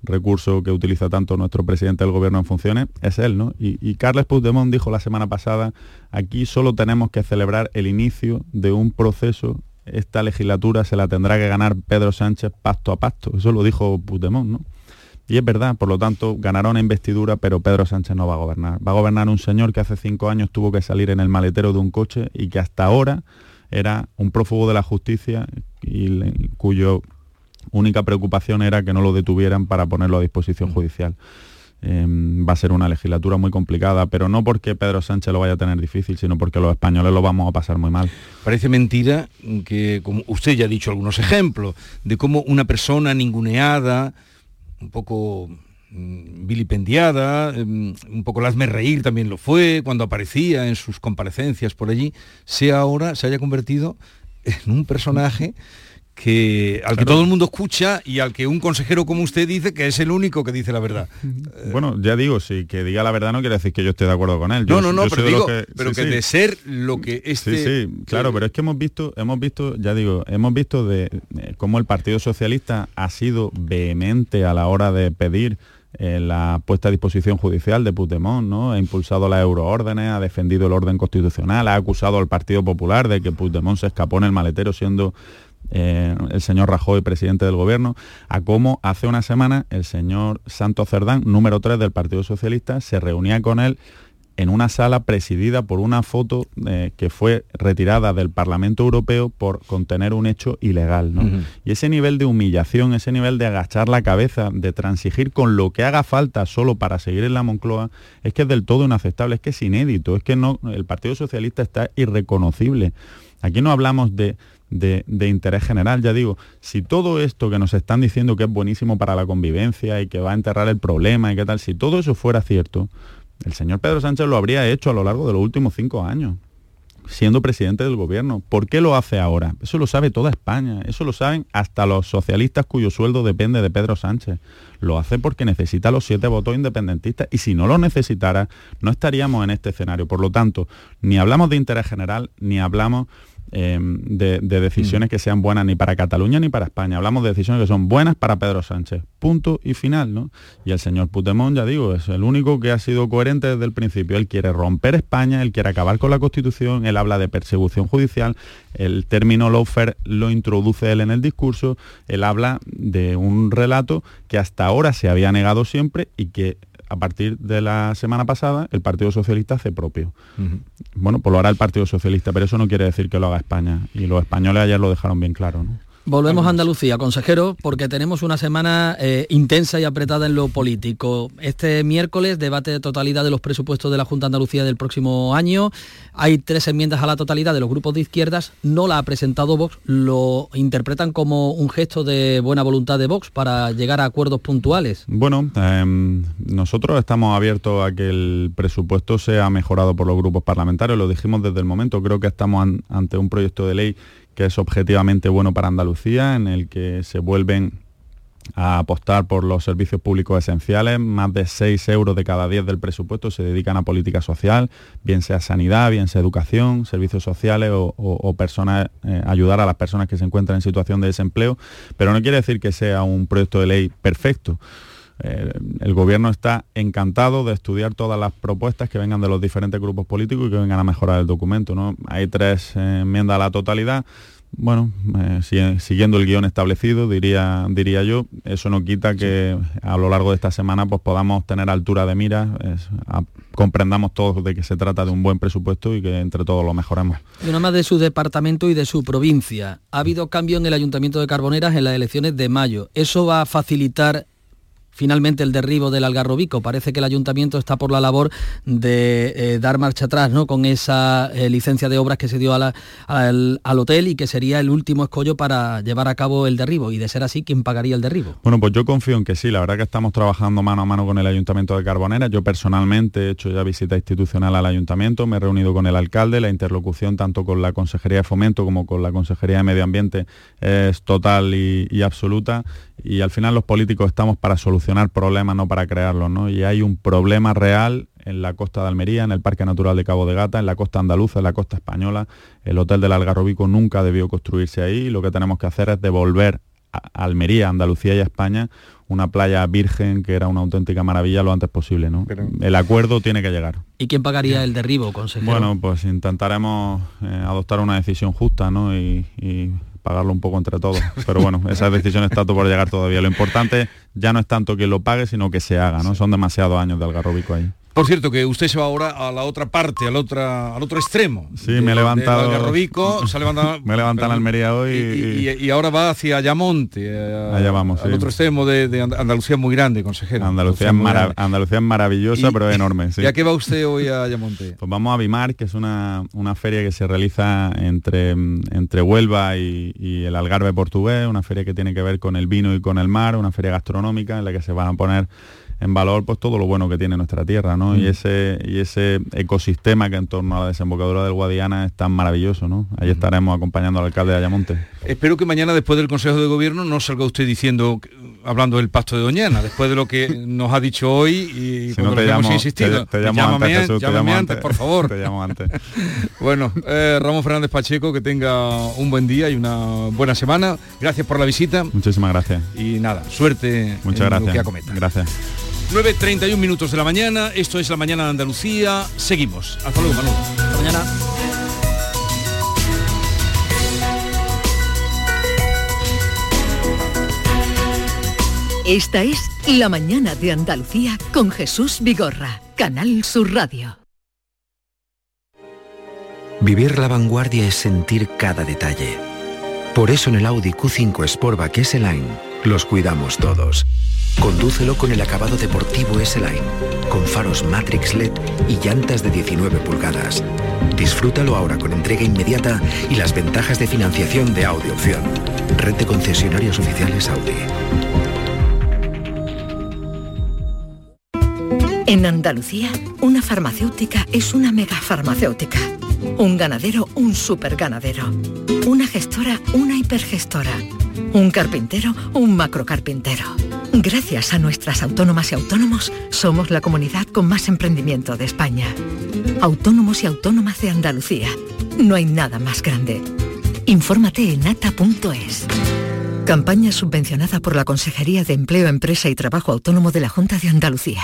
recurso que utiliza tanto nuestro presidente del gobierno en funciones, es él, ¿no? Y, y Carles Puigdemont dijo la semana pasada, aquí solo tenemos que celebrar el inicio de un proceso esta legislatura se la tendrá que ganar Pedro Sánchez pacto a pacto. Eso lo dijo Puigdemont, ¿no? Y es verdad, por lo tanto, ganará una investidura, pero Pedro Sánchez no va a gobernar. Va a gobernar un señor que hace cinco años tuvo que salir en el maletero de un coche y que hasta ahora era un prófugo de la justicia y cuyo única preocupación era que no lo detuvieran para ponerlo a disposición judicial. Em, va a ser una legislatura muy complicada, pero no porque Pedro Sánchez lo vaya a tener difícil, sino porque los españoles lo vamos a pasar muy mal. Parece mentira que, como usted ya ha dicho algunos ejemplos, de cómo una persona ninguneada, un poco mm, vilipendiada, em, un poco lasme reír también lo fue cuando aparecía en sus comparecencias por allí, sea ahora, se haya convertido en un personaje que al que todo el mundo escucha y al que un consejero como usted dice que es el único que dice la verdad. Bueno, ya digo, sí, que diga la verdad no quiere decir que yo esté de acuerdo con él. no, no, no, pero digo, que, pero que de ser lo que este... Sí, sí, claro, pero es que hemos visto, hemos visto, ya digo, hemos visto de, eh, cómo el Partido Socialista ha sido vehemente a la hora de pedir eh, la puesta a disposición judicial de Puigdemont, ¿no? Ha impulsado las euroórdenes, ha defendido el orden constitucional, ha acusado al Partido Popular de que Puigdemont se escapó en el maletero siendo eh, el señor Rajoy, presidente del gobierno, a cómo hace una semana el señor Santos Cerdán, número 3 del Partido Socialista, se reunía con él en una sala presidida por una foto eh, que fue retirada del Parlamento Europeo por contener un hecho ilegal. Y ese nivel de humillación, ese nivel de agachar la cabeza, de transigir con lo que haga falta solo para seguir en la Moncloa, es que es del todo inaceptable, es que es inédito, es que no, el Partido Socialista está irreconocible. Aquí no hablamos de de, interés general. Ya digo, si todo esto que nos están diciendo que es buenísimo para la convivencia y que va a enterrar el problema y qué tal, si todo eso fuera cierto, el señor Pedro Sánchez lo habría hecho a lo largo de los últimos cinco años siendo presidente del gobierno. ¿Por qué lo hace ahora? Eso lo sabe toda España, eso lo saben hasta los socialistas cuyo sueldo depende de Pedro Sánchez. Lo hace porque necesita los siete votos independentistas y si no lo necesitara, no estaríamos en este escenario. Por lo tanto, ni hablamos de interés general, ni hablamos Em, de, decisiones mm. que sean buenas ni para Cataluña ni para España. Hablamos de decisiones que son buenas para Pedro Sánchez. Punto y final, ¿no? Y el señor Puigdemont, ya digo, es el único que ha sido coherente desde el principio. Él quiere romper España, él quiere acabar con la Constitución, él habla de persecución judicial, el término lawfare lo introduce él en el discurso, él habla de un relato que hasta ahora se había negado siempre y que a partir de la semana pasada el Partido Socialista hace propio. Bueno, pues lo hará el Partido Socialista, pero eso no quiere decir que lo haga España. Y los españoles ayer lo dejaron bien claro. ¿no? Volvemos a Andalucía, consejero, porque tenemos una semana eh, intensa y apretada en lo político. Este miércoles, debate de totalidad de los presupuestos de la Junta de Andalucía del próximo año. Hay tres enmiendas a la totalidad de los grupos de izquierdas. No la ha presentado Vox. Lo interpretan como un gesto de buena voluntad de Vox para llegar a acuerdos puntuales. Bueno, em, nosotros estamos abiertos a que el presupuesto sea mejorado por los grupos parlamentarios. Lo dijimos desde el momento. Creo que estamos ante un proyecto de ley que es objetivamente bueno para Andalucía, en el que se vuelven a apostar por los servicios públicos esenciales. Más de 6 euros de cada 10 del presupuesto se dedican a política social, bien sea sanidad, bien sea educación, servicios sociales o, personas, eh, ayudar a las personas que se encuentran en situación de desempleo. Pero no quiere decir que sea un proyecto de ley perfecto. Eh, el gobierno está encantado de estudiar todas las propuestas que vengan de los diferentes grupos políticos y que vengan a mejorar el documento. Hay tres eh, enmiendas a la totalidad. Bueno, eh, siguiendo el guion establecido, diría, diría yo, eso no quita que a lo largo de esta semana pues, podamos tener altura de mira, comprendamos todos de que se trata de un buen presupuesto y que entre todos lo mejoremos. Y una más de su departamento y de su provincia. Ha habido cambio en el Ayuntamiento de Carboneras en las elecciones de mayo. ¿Eso va a facilitar finalmente el derribo del Algarrobico. Parece que el ayuntamiento está por la labor de eh, dar marcha atrás ¿no? con esa eh, licencia de obras que se dio al, al, hotel y que sería el último escollo para llevar a cabo el derribo. Y de ser así, ¿quién pagaría el derribo? Bueno, pues yo confío en que sí. La verdad que estamos trabajando mano a mano con el ayuntamiento de Carbonera. Yo personalmente he hecho ya visita institucional al ayuntamiento, me he reunido con el alcalde, la interlocución tanto con la Consejería de Fomento como con la Consejería de Medio Ambiente es total y absoluta. Y al final los políticos estamos para solucionar problemas, no para crearlos, ¿no? Y hay un problema real en la costa de Almería, en el Parque Natural de Cabo de Gata, en la costa andaluza, en la costa española. El Hotel del Algarrobico nunca debió construirse ahí. Lo que tenemos que hacer es devolver a Almería, Andalucía y a España una playa virgen que era una auténtica maravilla lo antes posible. ¿no? El acuerdo tiene que llegar. ¿Y quién pagaría el derribo, consejero? Bueno, pues intentaremos eh, adoptar una decisión justa ¿no? y pagarlo un poco entre todos. Pero bueno, esa decisión está por llegar todavía. Lo importante ya no es tanto que lo pague, sino que se haga, ¿no? Son demasiados años de algarrobico ahí. Por cierto, que usted se va ahora a la otra parte, al, otra, al otro extremo. Sí, me he levantado. se ha levantado, me he levantado en Almería hoy. Y, ahora va hacia Ayamonte. Allá vamos. Al otro extremo de, Andalucía muy grande, consejero. Andalucía, es, Andalucía es maravillosa, pero enorme. ¿Y a qué va usted hoy a Ayamonte? Pues vamos a Bimar, que es una, una feria que se realiza entre, entre Huelva y, y el Algarve portugués, una feria que tiene que ver con el vino y con el mar, una feria gastronómica en la que se van a poner en valor pues todo lo bueno que tiene nuestra tierra, ¿no? Y mm. ese y ese ecosistema que en torno a la desembocadura del Guadiana es tan maravilloso, ¿no? Ahí mm. estaremos acompañando al alcalde de Ayamonte. Espero que mañana después del Consejo de Gobierno no salga usted diciendo hablando del pacto de Doñana, después de lo que nos ha dicho hoy y si no te llamo, insistido. Te, llamo llámame, antes, llámame antes, por favor. Te llamo antes. bueno, eh, Ramón Fernández Pacheco, que tenga un buen día y una buena semana. Gracias por la visita. Muchísimas gracias. Y nada, suerte Muchas en gracias. lo que acometa. Gracias. 9.31 minutos de la mañana, esto es la mañana de Andalucía, seguimos. Hasta luego, Manu. Hasta mañana. Esta es La mañana de Andalucía con Jesús Vigorra, Canal Sur Radio. Vivir la vanguardia es sentir cada detalle. Por eso en el Audi Q5 Sportback S-Line los cuidamos todos Condúcelo con el acabado deportivo S-Line, con faros Matrix LED y llantas de 19 pulgadas. Disfrútalo ahora con entrega inmediata y las ventajas de financiación de Audi Opción. Red de concesionarios oficiales Audi. En Andalucía, una farmacéutica es una megafarmacéutica. Un ganadero, un superganadero. Una gestora, una hipergestora. Un carpintero, un macrocarpintero. Gracias a nuestras autónomas y autónomos, somos la comunidad con más emprendimiento de España. Autónomos y autónomas de Andalucía. No hay nada más grande. Infórmate en ata.es. Campaña subvencionada por la Consejería de Empleo, Empresa y Trabajo Autónomo de la Junta de Andalucía.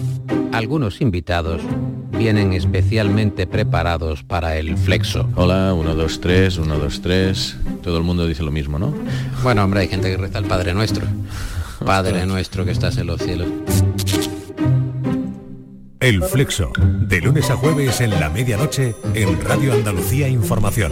Algunos invitados vienen especialmente preparados para el flexo. Hola, 1, 2, 3, 1, 2, 3. Todo el mundo dice lo mismo, ¿no? Bueno, hombre, hay gente que reza al Padre Nuestro. Padre Nuestro que estás en los cielos. El Flexo, de lunes a jueves en la medianoche en Radio Andalucía Información.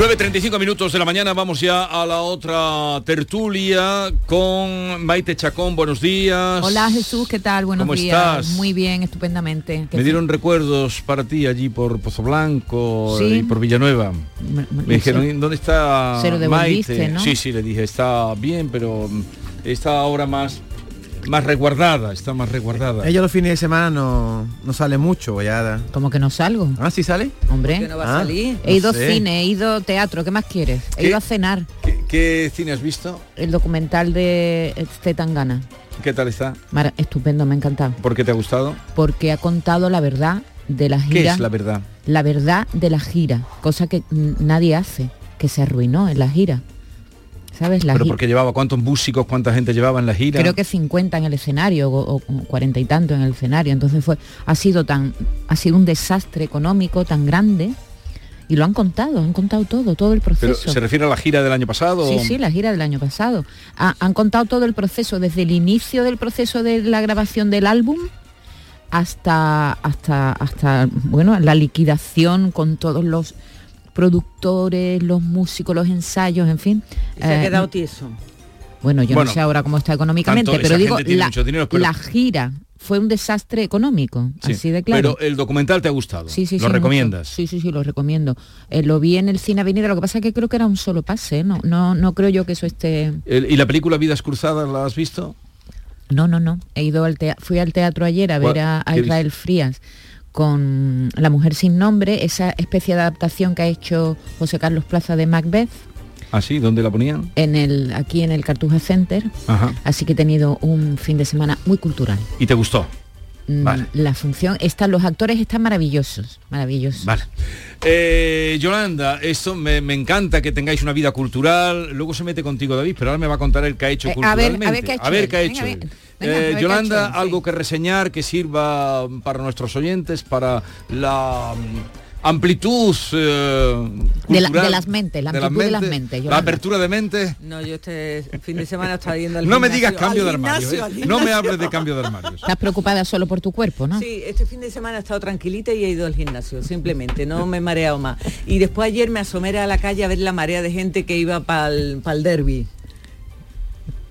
Nueve 35 minutos de la mañana, vamos ya a la otra tertulia con Maite Chacón, buenos días. Hola Jesús, ¿qué tal? Buenos ¿Cómo días. estás? Muy bien, estupendamente. Me dieron recuerdos para ti allí por Pozo Blanco Sí. y por Villanueva. Me- me- Me dijeron, ¿dónde está Se lo devolviste, Maite? ¿no? Sí, sí, le dije, está bien, pero está ahora más, más resguardada, está más resguardada. Ella los fines de semana no, no sale mucho, ya. Como que no salgo. Ah, sí sale. Hombre, ¿Por qué no va a Ah, salir? he ido no sé. cine, he ido teatro, ¿qué más quieres? He ¿Qué? ido a cenar. ¿Qué, qué cine has visto? El documental de Zetangana. ¿Qué tal está? Mara- estupendo, me ha encantado. ¿Por qué te ha gustado? Porque ha contado la verdad de la ¿Qué gira. es la verdad? la verdad de la gira, cosa que nadie hace, que se arruinó en la gira. ¿Sabes? La Pero porque llevaba cuántos músicos, cuánta gente llevaba en la gira. creo que 50 en el escenario o, 40 y tanto en el escenario entonces fue ha sido tan ha sido un desastre económico tan grande y lo han contado han contado todo todo el Pero proceso se refiere a la gira del año pasado. sí sí la gira del año pasado Ha- han contado todo el proceso desde el inicio del proceso de la grabación del álbum hasta hasta hasta bueno la liquidación con todos los productores los músicos los ensayos en fin Y se ha Eh, quedado tieso. bueno, yo Bueno, no sé ahora cómo está económicamente, tanto pero digo, la, mucho dinero, pero- la gira fue un desastre económico, Sí, así de claro. Pero el documental te ha gustado. Sí, sí, sí, ¿Lo mucho. recomiendas? Sí, sí, sí, lo recomiendo. Eh, lo vi en el cine Avenida, lo que pasa es que creo que era un solo pase, ¿eh? no, no, no creo yo que eso esté. El- ¿Y la película Vidas Cruzadas la has visto? No, no, no. He ido al fui al teatro ayer a ver a, a ¿Qué Israel Frías con La Mujer sin nombre, esa especie de adaptación que ha hecho José Carlos Plaza de Macbeth ¿Ah, sí? ¿Dónde la ponían? en el, aquí en el Cartuja Center. Ajá. Así que he tenido un fin de semana muy cultural. ¿Y te gustó? Mm, Vale. La función, están, los actores están maravillosos, maravillosos. Vale. Eh, Yolanda, esto me, me encanta que tengáis una vida cultural. Luego se mete contigo David, pero ahora me va a contar el que ha hecho Eh, a ver, culturalmente. a ver qué ha hecho A ver él. qué ha Venga, hecho venga, él. Venga, Eh, Yolanda, hecho algo que reseñar que sirva para nuestros oyentes, para la mm, amplitud eh, De, la- cultural de las mentes, la de amplitud de las mentes. la apertura de mente. No, yo este fin de semana estaba yendo al No me digas cambio Al de armario. gimnasio, eh. No me hables de cambio de armarios. Estás preocupada solo por tu cuerpo, ¿no? Sí, este fin de semana he estado tranquilita y he ido al gimnasio, simplemente, no me he mareado más. Y después ayer me asomé a la calle a ver la marea de gente que iba para el derby.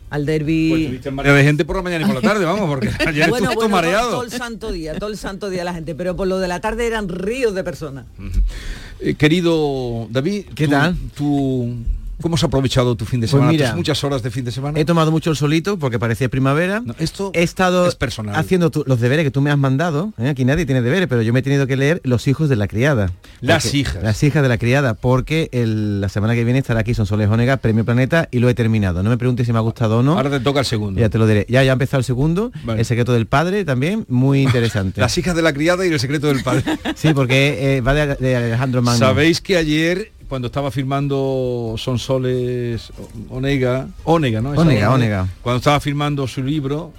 Al derby. Pues gente por la mañana y por la tarde, vamos, porque ayer bueno, estuvo bueno, todo, mareado. todo el santo día, todo el santo día la gente, pero por lo de la tarde eran ríos de personas. Eh, querido David, ¿Qué tú- tal? tú- ¿Cómo has aprovechado tu fin de Pues semana? mira, tus muchas horas de fin de semana. He tomado mucho el solito porque parecía primavera. esto he estado es personal. haciendo tu- los deberes que tú me has mandado. ¿eh? Aquí nadie tiene deberes, pero yo me he tenido que leer Los hijos de la criada. Las Porque- hijas. Las hijas de la criada, porque el- la semana que viene estará aquí Sonsoles Onega, Premio Planeta, y lo he terminado. No me preguntes si me ha gustado o no. Ahora te toca el segundo. Ya te lo diré. Ya, ya ha empezado el segundo, Vale. El secreto del padre también, muy interesante. Las hijas de la criada y el secreto del padre. sí, porque eh, va de, de Alejandro Magno. Sabéis que ayer, cuando estaba firmando Sonsoles Onega, Onega, ¿no? Onega, Onega. Cuando estaba firmando su libro,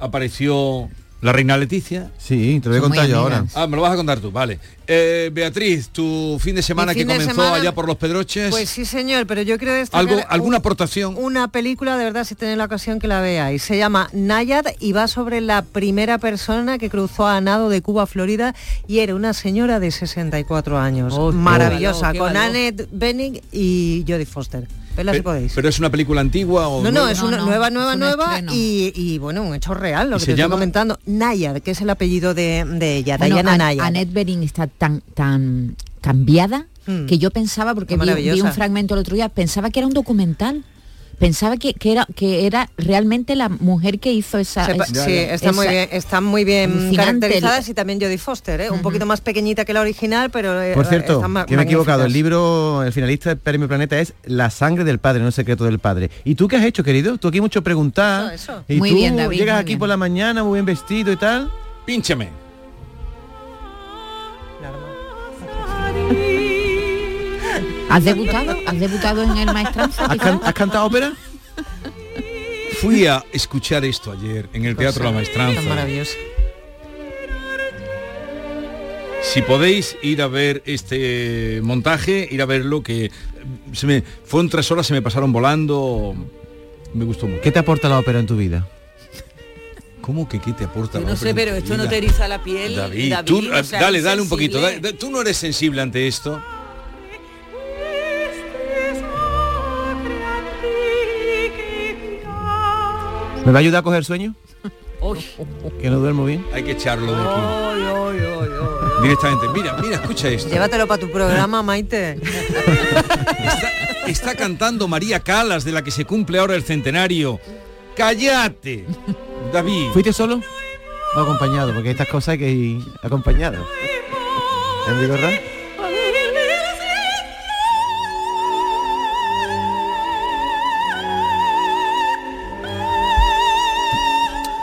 apareció la reina Leticia. Sí, te lo voy a contar yo ahora. Ah, me lo vas a contar tú, vale. Eh, Beatriz, tu fin de semana que comenzó semana- allá por los Pedroches. Pues sí, señor, pero yo quiero destacar ¿Algo, ¿Alguna un- aportación? una película, de verdad, si tenéis la ocasión que la veáis. Se llama Nayad y va sobre la primera persona que cruzó a nado de Cuba a Florida y era una señora de 64 años. Oh, Maravillosa, valor, con valor. Annette Bening y Jodie Foster. Verla si Pe- podéis. ¿Pero es una película antigua o No, no, nueva? es una no, nueva, nueva, un nueva y, y, bueno, un hecho real, lo ¿Y que se te estoy comentando. Nayad, que es el apellido de, de ella, Bueno, Diana An- Nayad. Annette Bening está tan, tan cambiada Mm. que yo pensaba, porque vi, un fragmento el otro día, pensaba que era un documental. Pensaba que, que era que era realmente la mujer que hizo esa. Sepa- esa- sí, está muy bien, están muy bien caracterizadas y también Jodie Foster, ¿eh? un poquito más pequeñita que la original, pero eh, Por cierto, que me he equivocado, el libro, el finalista del Premio Planeta es La sangre del padre, no el secreto del padre. ¿Y tú qué has hecho, querido? Tú aquí mucho preguntar. Eso, eso. Y Muy tú bien, David, llegas muy aquí bien. por la mañana muy bien vestido y tal. Pínchame. ¿Has debutado? ¿Has debutado en el maestranza? ¿Has, quizá? can- has cantado ópera? Fui a escuchar esto ayer en el Teatro La Maestranza. Tan maravilloso. Si podéis ir a ver este montaje, ir a verlo, que se me fueron tres horas, se me pasaron volando. Me gustó mucho. ¿Qué te aporta la ópera en tu vida? ¿Cómo que qué te aporta? Yo la no ópera sé, pero esto no te eriza la piel. David, David, tú, o sea, dale, dale un poquito. sensible. da- da- tú no eres sensible ante esto. ¿Me va a ayudar a coger sueño? Uy. Que no duermo bien. Hay que echarlo de aquí. Directamente. Mira, mira, escucha esto. Llévatelo para tu programa, Maite. Está, está cantando María Calas, de la que se cumple ahora el centenario. ¡Cállate! David. ¿Fuiste solo? O acompañado, porque estas cosas hay que ir acompañado. ¿En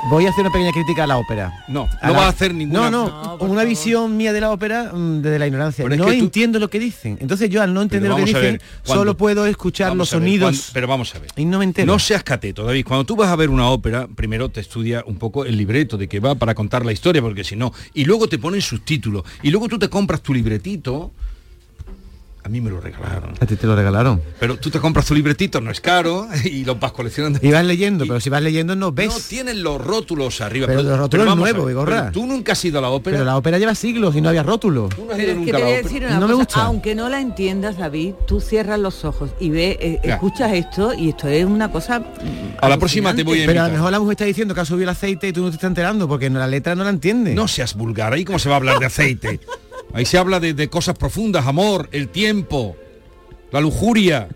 Voy a hacer una pequeña crítica a la ópera. No, A no la- va a hacer ninguna. No, no, una visión mía de la ópera mm, desde la ignorancia. Pero es no tú- entiendo lo que dicen. Entonces yo al no entender lo que dicen, ver, cuando- solo puedo escuchar Vamos los ver, sonidos. cuando- pero vamos a ver. Y no me entero. No seas cateto, David. Cuando tú vas a ver una ópera, primero te estudia un poco el libreto de que va para contar la historia, porque si no, y luego te ponen subtítulos, y luego tú te compras tu libretito. A mí me lo regalaron. A ti te lo regalaron. Pero tú te compras tu libretito, no es caro, y los vas coleccionando. Y vas leyendo, pero si vas leyendo no ves. No tienen los rótulos arriba. Pero los rótulos a nuevos, Vigorra. pero Tú nunca has ido a la ópera. Pero la ópera lleva siglos y no había rótulos. Tú no has Pero ido es que nunca te a la voy a ópera. decir una No me cosa, gusta. aunque no la entiendas, David, tú cierras los ojos y ves, eh, escuchas esto y esto es una cosa. A la próxima te voy a Pero a lo invitar. mejor la mujer está diciendo que ha subido el aceite y tú no te estás enterando porque la letra no la entiende. No seas vulgar, ahí cómo se va a hablar de aceite. Ahí se habla de, de cosas profundas, amor, el tiempo, la lujuria.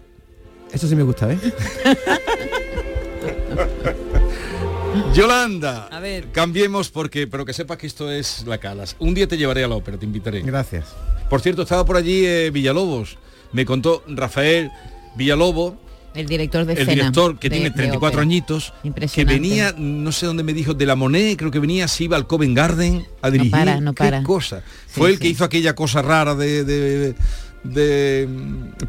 Eso sí me gusta, ¿eh? Yolanda, A ver. cambiemos porque, pero que sepas que esto es la calas. Un día te llevaré a la ópera, te invitaré. Gracias. Por cierto, estaba por allí eh, Villalobos. Me contó Rafael Villalobos, El director de el director que de- tiene de 34 ópera. añitos, que venía, no sé dónde me dijo, de la Monet, creo que venía, se iba al Covent Garden a dirigir. para, no ¿Qué para. cosa? Sí, Fue el sí. que hizo aquella cosa rara de, de, de,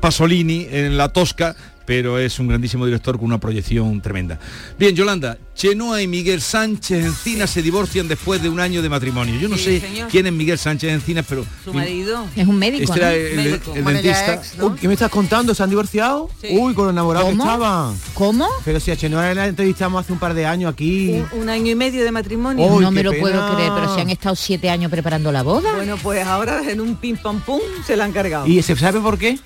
Pasolini en La Tosca, pero es un grandísimo director con una proyección tremenda. Bien, Yolanda, Chenoa y Miguel Sánchez Encina se divorcian después de un año de matrimonio. Yo no Sí, sé señor. quién es Miguel Sánchez Encina, pero... Su marido. Es un médico, Este ¿no? era el, Médico. el Bueno, ya dentista. ex, ¿no? Uy, ¿Qué me estás contando? ¿Se han divorciado? Sí. Uy, con lo enamorados que estaban. ¿Cómo? Pero si a Chenoa la entrevistamos hace un par de años aquí. Un, un año y medio de matrimonio. Uy, no me lo pena. puedo creer, pero si han estado siete años preparando la boda. Bueno, pues ahora en un pim pam pum se la han cargado. ¿Y se sabe por qué?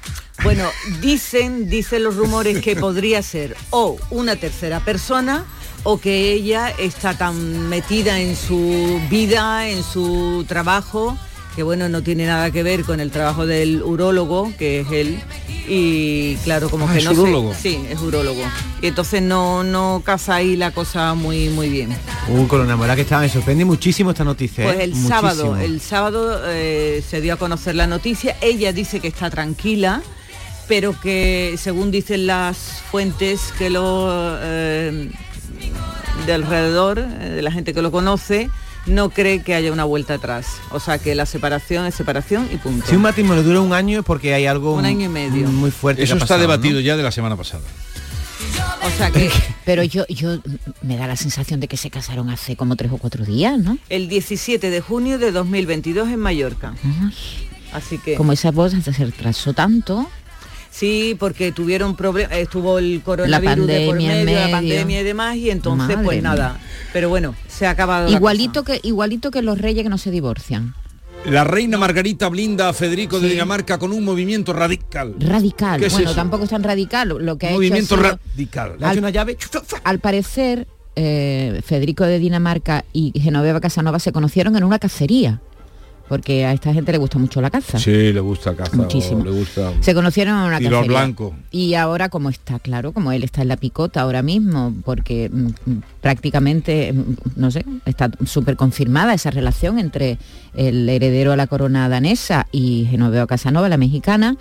Bueno, dicen, dicen los rumores que podría ser o una tercera persona o que ella está tan metida en su vida, en su trabajo, que bueno, no tiene nada que ver con el trabajo del urólogo, que es él, y claro, como Ah, que ¿es no sé- urólogo? sí, es urólogo. Y entonces no, no casa ahí la cosa muy, muy bien. Uy, con lo enamorada que estaban. Me sorprende muchísimo esta noticia. Pues ¿eh? el Muchísimo. sábado, el sábado eh, se dio a conocer la noticia. Ella dice que está tranquila, pero que según dicen las fuentes que lo eh, de alrededor, eh, de la gente que lo conoce, no cree que haya una vuelta atrás. O sea que la separación es separación y punto. Si un matrimonio dura un año es porque hay algo Un año y medio. muy fuerte. Eso que ha está debatido ¿no? ya de la semana pasada. O sea que Pero yo, yo me da la sensación de que se casaron hace como tres o cuatro días, ¿no? el 17 de junio de 2022 en Mallorca. Así que Como esa boda se retrasó tanto. Sí, porque tuvieron problemas, estuvo el coronavirus de por medio, la pandemia y demás, y entonces Madre pues mía. nada. Pero bueno, se ha acabado. la Igualito que, igualito que los reyes que no se divorcian. La reina Margarita blinda a Federico de. Dinamarca con un movimiento radical. Radical. ¿Qué es bueno, eso? tampoco es tan radical. Lo que ha movimiento hecho ha sido- radical. Le hecho una llave. Al parecer, eh, Federico de Dinamarca y Genoveva Casanova se conocieron en una cacería. Porque a esta gente le gusta mucho la caza. Sí, le gusta caza. Muchísimo. Le gusta. Se conocieron en una blanco. Y ahora, como está claro, como él está en la picota ahora mismo, porque mm, mm, prácticamente, mm, no sé, está súper confirmada esa relación entre el heredero a la corona danesa y Genoveo Casanova, la mexicana,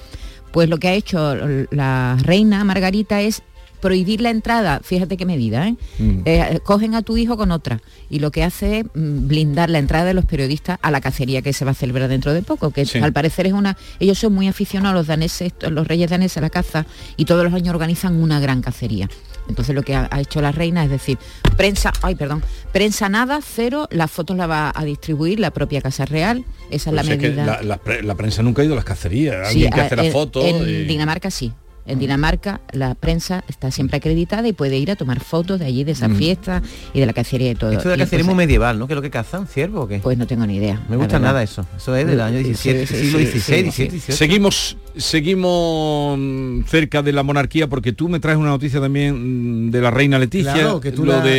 pues lo que ha hecho la reina Margarita es prohibir la entrada, fíjate qué medida, ¿eh? Mm. Eh, cogen a tu hijo con otra y lo que hace es mm, blindar la entrada de los periodistas a la cacería que se va a celebrar dentro de poco, que Sí. al parecer es una... Ellos son muy aficionados, los daneses, los reyes daneses a la caza y todos los años organizan una gran cacería. Entonces lo que ha, ha hecho la reina es decir, prensa, ay perdón, prensa nada, cero, las fotos las va a distribuir la propia Casa Real, esa es la Pues es que medida. la, la pre- la prensa nunca ha ido a las cacerías. Sí, Alguien que a- hace la en- foto. En y- Dinamarca sí. En Dinamarca la prensa está siempre acreditada y puede ir a tomar fotos de allí, de esa Mm. fiesta y de la cacería y todo. Esto de la cacería es muy entonces- medieval, ¿no? ¿Qué es lo que cazan? ¿Ciervo o qué? Pues no tengo ni idea. Me gusta nada eso. Eso es del año Sí, 17, sí, siglo sí, XVI, sí, 17, sí. 18. Seguimos, seguimos mm, cerca de la monarquía porque tú me traes una noticia también mm, de la reina Leticia. Claro, que tú lo la- de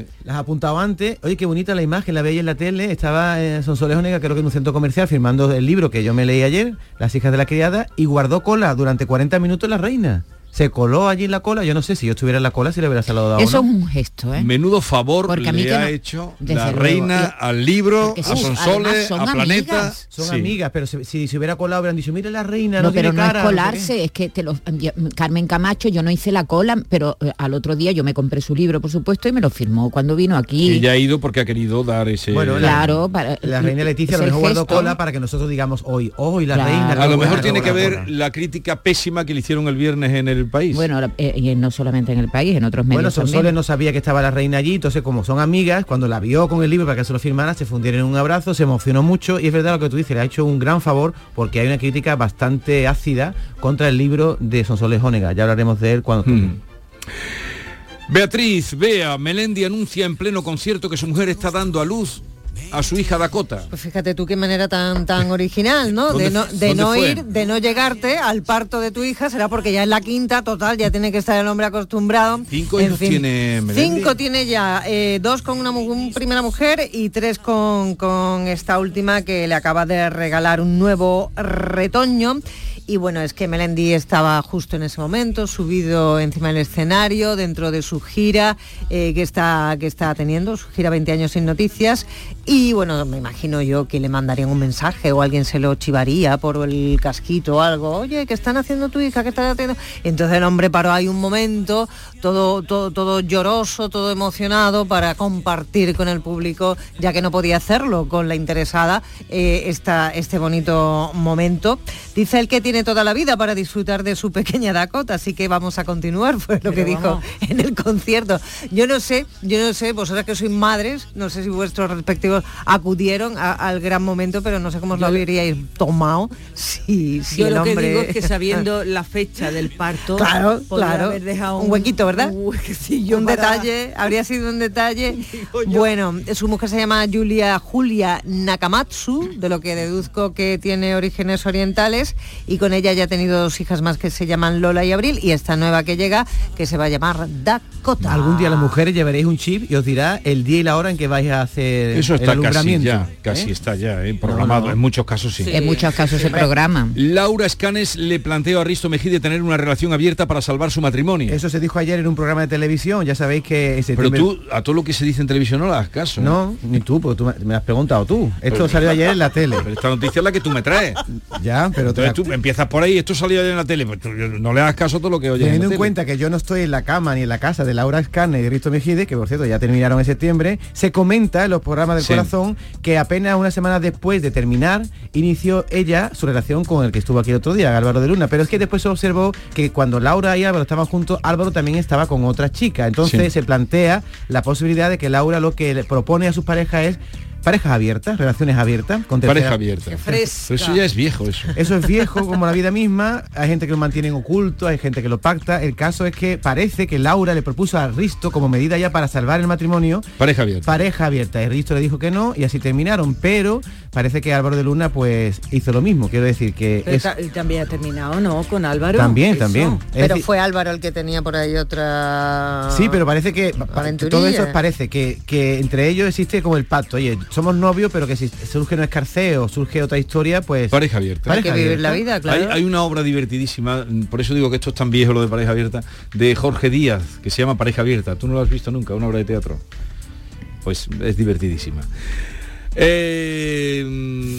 eh, Las has apuntado antes. Oye, qué bonita la imagen, la veía en la tele. Estaba en Sonsoles Onega, creo que en un centro comercial, firmando el libro que yo me leí ayer, Las hijas de la criada, y guardó cola durante 40 minutos la reina. Se coló allí en la cola. Yo no sé si yo estuviera en la cola si le hubiera saludado Eso o es un gesto, ¿eh? menudo favor Porque a mí le que ha no- hecho desde la luego, reina y- al libro, a sí, Sonsoles, son a Planeta. amigas. Son Sí. amigas, pero si, si se hubiera colado hubieran dicho, mira la reina, No, no, pero tiene no cara. es colarse, es que te lo, ya- Carmen Camacho, yo no hice la cola, pero eh, al otro día yo me compré su libro, por supuesto, y me lo firmó cuando vino aquí. Ella ha ido porque ha querido dar ese. Bueno, la- Claro, para- La reina Leticia a es lo el mejor guardó gesto. cola para que nosotros digamos hoy, hoy la Claro. reina. a lo mejor tiene que ver la crítica pésima que le hicieron el viernes en el país. Bueno, eh, y no solamente en el país, en otros medios Bueno. Sonsoles no sabía que estaba la reina allí, entonces como son amigas, cuando la vio con el libro para que se lo firmara, se fundieron en un abrazo, se emocionó mucho y es verdad lo que tú dices, le ha hecho un gran favor porque hay una crítica bastante ácida contra el libro de Sonsoles Onega. Ya hablaremos de él cuando toque. Mm. Beatriz, Bea, Melendi anuncia en pleno concierto que su mujer está dando a luz a su hija Dakota. Pues fíjate tú qué manera tan tan original, ¿no? ¿Dónde De no, fu- de dónde no fue? ir, de no llegarte al parto de tu hija, será porque ya es la quinta, total, ya tiene que estar el hombre acostumbrado. Cinco En hijos fin, tiene Melendi. Cinco tiene ya, eh, dos con una un primera mujer y tres con, con esta última que le acaba de regalar un nuevo retoño. Y bueno, es que Melendi estaba justo en ese momento, subido encima del escenario, dentro de su gira eh, que, está, que está teniendo, su gira 20 años sin noticias. Y bueno, me imagino yo que le mandarían un mensaje o alguien se lo chivaría por el casquito o algo. Oye, ¿qué están haciendo tu hija? ¿Qué están haciendo? Entonces el hombre paró ahí un momento, todo, todo, todo lloroso, todo emocionado para compartir con el público, ya que no podía hacerlo con la interesada, eh, esta, este bonito momento. Dice él que tiene toda la vida para disfrutar de su pequeña Dakota, así que vamos a continuar, fue lo que dijo en el concierto. Yo no sé, yo no sé, vosotras que sois madres, no sé si vuestros respectivos acudieron a- al gran momento, pero no sé cómo os lo habríais tomado si, si Yo el lo que hombre... digo es que sabiendo la fecha del parto, Claro, podría claro. haber dejado un, huequito, ¿verdad? un huequecillo un para- detalle, habría sido un detalle. Bueno, su mujer se llama Julia Julia Nakamatsu, de lo que deduzco que tiene orígenes orientales, y con ella ya ha tenido dos hijas más que se llaman Lola y Abril, y esta nueva que llega, que se va a llamar Dakota. Algún día las mujeres llevaréis un chip y os dirá el día y la hora en que vais a hacer Eso está casi ya, casi ¿eh? está ya, eh, programado. No, no. En muchos casos sí. En muchos casos se programan. Laura Escanes le planteó a Risto Mejide tener una relación abierta para salvar su matrimonio. Eso se dijo ayer en un programa de televisión, ya sabéis que... en Pero tú, a todo lo que se dice en televisión no le das caso. ¿eh? No, ni tú, porque tú me- has preguntado tú. Esto Pero- salió ayer en la tele. Pero esta noticia es la que tú me traes. Ya, pero Entonces tú empiezas por ahí, esto salió ayer en la tele, pues tú no le das caso a todo lo que oyes la Teniendo en tele. cuenta que yo no estoy en la cama ni en la casa de Laura Escarne y de Risto Mejide, que por cierto ya terminaron en septiembre, se comenta en los programas del Sí. Corazón que apenas una semana después de terminar inició ella su relación con el que estuvo aquí el otro día, Álvaro de Luna. Pero es que después se observó que cuando Laura y Álvaro estaban juntos, Álvaro también estaba con otra chica. Entonces Sí. se plantea la posibilidad de que Laura lo que le propone a sus parejas es parejas abiertas, relaciones abiertas, con Pareja abierta. Eso ya es viejo eso. eso es viejo como la vida misma, hay gente que lo mantiene en oculto, hay gente que lo pacta. El caso es que parece que Laura le propuso a Risto como medida ya para salvar el matrimonio Pareja abierta. pareja abierta. Y Risto le dijo que no y así terminaron, pero parece que Álvaro de Luna pues hizo lo mismo. Quiero decir que Pero es también ha terminado, ¿no? Con Álvaro. también, Eso. también. Es Pero decir, fue Álvaro el que tenía por ahí otra... Sí, pero parece que Aventurilla. todo eso parece que, que entre ellos existe como el pacto. Oye, somos novios, pero que si surge un escarceo, surge otra historia, pues... Pareja abierta. Hay que vivir la vida, claro. Hay, hay una obra divertidísima, mm, por eso digo que esto es tan viejo lo de pareja abierta, de Jorge Díaz, que se llama Pareja Abierta. ¿Tú no lo has visto nunca? Una obra de teatro. Pues es divertidísima. Eh,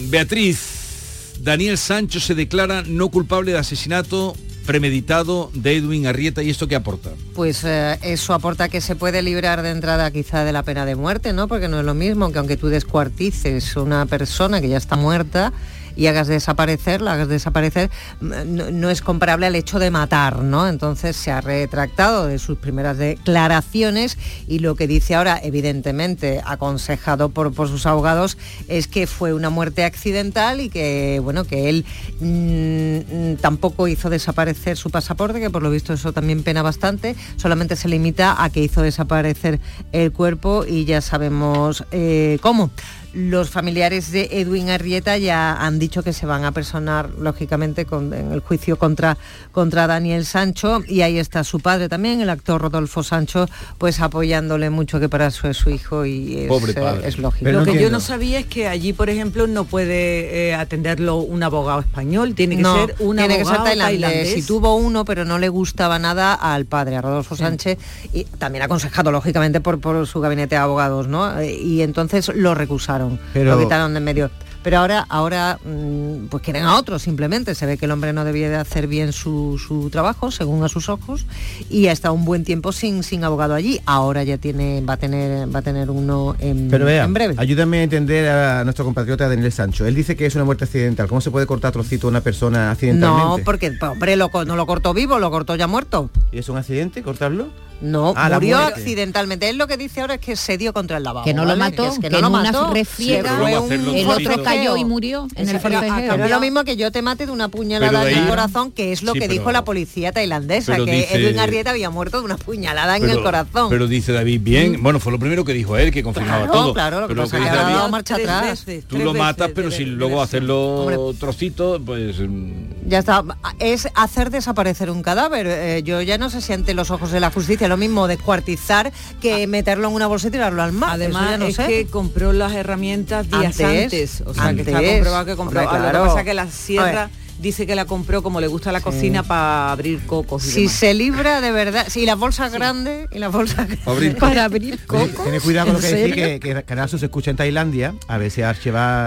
Beatriz, Daniel Sancho se declara no culpable de asesinato premeditado de Edwin Arrieta y esto qué aporta. Pues eh, eso aporta que se puede librar de entrada quizá de la pena de muerte, ¿no? Porque no es lo mismo que aunque tú descuartices una persona que ya está muerta, y hagas desaparecer, la hagas desaparecer, mm, no, es comparable al hecho de matar, ¿no? Entonces se ha retractado de sus primeras declaraciones y lo que dice ahora, evidentemente aconsejado por, por sus abogados, es que fue una muerte accidental y que, bueno, que él mm, tampoco hizo desaparecer su pasaporte, que por lo visto eso también pena bastante, solamente se limita a que hizo desaparecer el cuerpo y ya sabemos eh, cómo. Los familiares de Edwin Arrieta ya han dicho que se van a personar, lógicamente, con- en el juicio contra, contra Daniel Sancho y ahí está su padre también, el actor Rodolfo Sancho, pues apoyándole mucho que para eso es su hijo y es, Pobre eh, padre. es lógico. Lo que yo no sabía es que allí, por ejemplo, no puede eh, atenderlo un abogado español, tiene que No, ser un tiene que ser abogado tailandés. tailandés. Si tuvo uno, pero no le gustaba nada al padre, a Rodolfo Sánchez, y también aconsejado, lógicamente, por, por su gabinete de abogados, ¿no? Eh, Y entonces lo recusaron, Pero- lo quitaron de en medio. Pero ahora, ahora mm, pues quieren a otro simplemente. Se ve que el hombre no debía de hacer bien su, su trabajo, según a sus ojos, y ha estado un buen tiempo sin, sin abogado allí. Ahora ya tiene, va a tener, va a tener uno en, Pero vea, en breve. ayúdame a entender a nuestro compatriota Daniel Sancho. Él dice que es una muerte accidental. ¿Cómo se puede cortar trocito a una persona accidentalmente? No, porque hombre, lo, no lo cortó vivo, lo cortó ya muerto. ¿Y es un accidente cortarlo? No, Ah, la murió accidentalmente. Él lo que dice ahora es que se dio contra el lavabo. Que no lo mató, es que, no en lo una mató, refriega, que fue un el otro cayó y murió en el forcejeo. es lo mismo que yo te mate de una puñalada en el corazón, que es lo Sí, que pero- dijo la policía tailandesa, que dice- Edwin Arrieta había muerto de una puñalada en el corazón. Pero dice David bien, bueno, fue lo primero que dijo él, que confirmaba Claro, todo. claro, lo que pasa que dice David, dado marcha atrás. veces, tú lo matas, pero si luego hacerlo trocito, pues mm, Ya está, es hacer desaparecer un cadáver. Eh, yo ya no sé si ante los ojos de la justicia lo mismo descuartizar que meterlo en una bolsa y tirarlo al mar. Además no es sé. que compró las herramientas días Antes, antes, o sea que está comprobado que compró. Hombre, Ah, Lo claro. que pasa es que la A sierra dice que la compró como le gusta la cocina para abrir cocos y Si demás. se libra de verdad, si las bolsas grandes y las bolsas abrir para abrir cocos. Tiene cuidado con lo que ¿En decís, que, que se escucha en Tailandia. A ver si a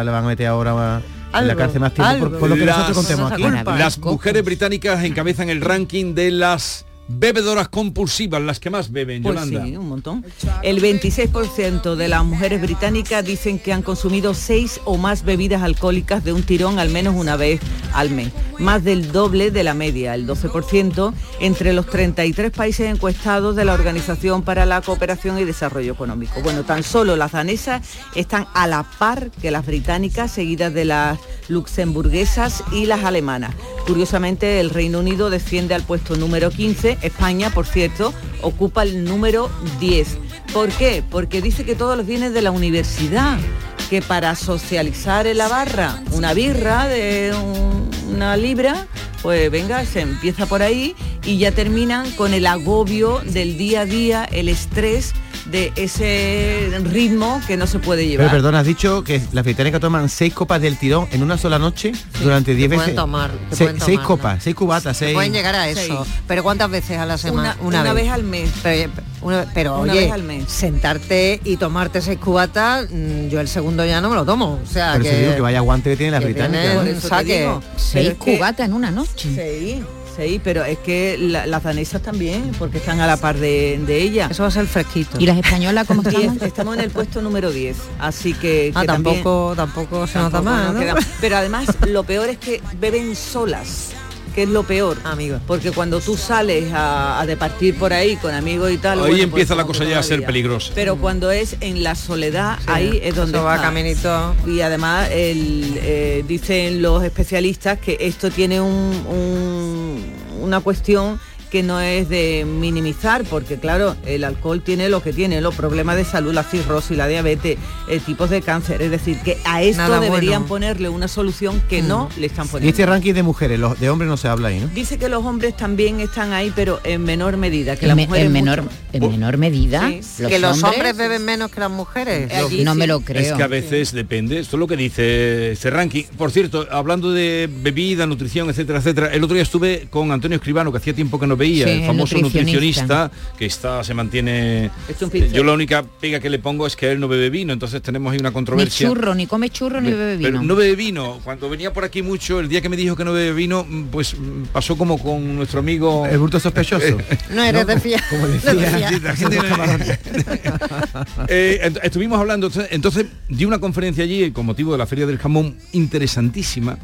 le van a meter ahora en la cárcel más tiempo por, lo que Las- nosotros contemos aquí. Las mujeres británicas encabezan el ranking de las bebedoras compulsivas, las que más beben, Pues Yolanda. sí, un montón. El 26% de las mujeres británicas dicen que han consumido seis o más bebidas alcohólicas de un tirón al menos una vez al mes. Más del doble de la media, el 12%, entre los 33 países encuestados de la Organización para la Cooperación y Desarrollo Económico. Bueno, tan solo las danesas están a la par que las británicas, seguidas de las luxemburguesas y las alemanas. Curiosamente, el Reino Unido desciende al puesto número 15. España, por cierto, ocupa el número 10. ¿Por qué? Porque dice que todos los bienes de la universidad, que para socializar en la barra una birra de un- una libra, pues venga, se empieza por ahí y ya terminan con el agobio del día a día, el estrés de ese ritmo que no se puede llevar. Pero perdona, has dicho que las británicas toman seis copas del tirón en una sola noche durante diez veces. pueden tomar, Se- pueden seis tomar, copas, seis cubatas, Se seis. pueden llegar a eso. Seis. Pero ¿cuántas veces a la semana? Una- una vez al mes. Pero, una- pero, Una oye, vez al mes. sentarte y tomarte seis cubatas, mm, yo el segundo ya no me lo tomo. O sea, Pero que, digo que vaya aguante que tienen las que británicas. saque. Seis cubatas en una noche. Sí, sí, pero es que la- las danesas también, porque están a la par de, de ella. Eso va a ser fresquito. ¿Y las españolas cómo Diez, estamos? en el puesto número 10, así que, Ah, que también- tampoco, tampoco se nota más, Pero además lo peor es que beben solas que es lo peor, amigo. Porque cuando tú sales a, a departir por ahí con amigos y tal, Ahí bueno, pues empieza la cosa ya a ser peligrosa. Pero cuando es en la soledad, ahí es donde va está. caminito. Y además el, eh, dicen los especialistas que esto tiene un- un- una cuestión que no es de minimizar, porque claro, el alcohol tiene lo que tiene, los problemas de salud, la cirrosis, la diabetes, eh, tipos de cáncer. Es decir, que a esto Nada deberían bueno. ponerle una solución que no le están Y poniendo. este ranking de mujeres, los de hombres no se habla ahí, ¿no? Dice que los hombres también están ahí, pero en menor medida, que En, las me- mujeres en menor, mucho. en menor medida. Sí. que los hombres beben menos que las mujeres. Allí no me lo creo. Es que a veces depende, esto es lo que dice este ranking. Por cierto, hablando de bebida, nutrición, etcétera, etcétera, el otro día estuve con Antonio Escribano, que hacía tiempo que no veía, Sí, el el famoso nutricionista, nutricionista. que está, se mantiene. Es un pincel. Yo la única pega que le pongo es que él no bebe vino, entonces tenemos ahí una Ni controversia. churro, ni come churro, ni bebe Pero vino. no bebe vino. Cuando venía por aquí mucho, el día que me dijo que no bebe vino, mm, pues mm, pasó como con nuestro amigo. El bulto sospechoso. No eres de fiar. Como de decía, Eh, estuvimos hablando, entonces, entonces di una conferencia allí eh, con motivo de la Feria del Jamón interesantísima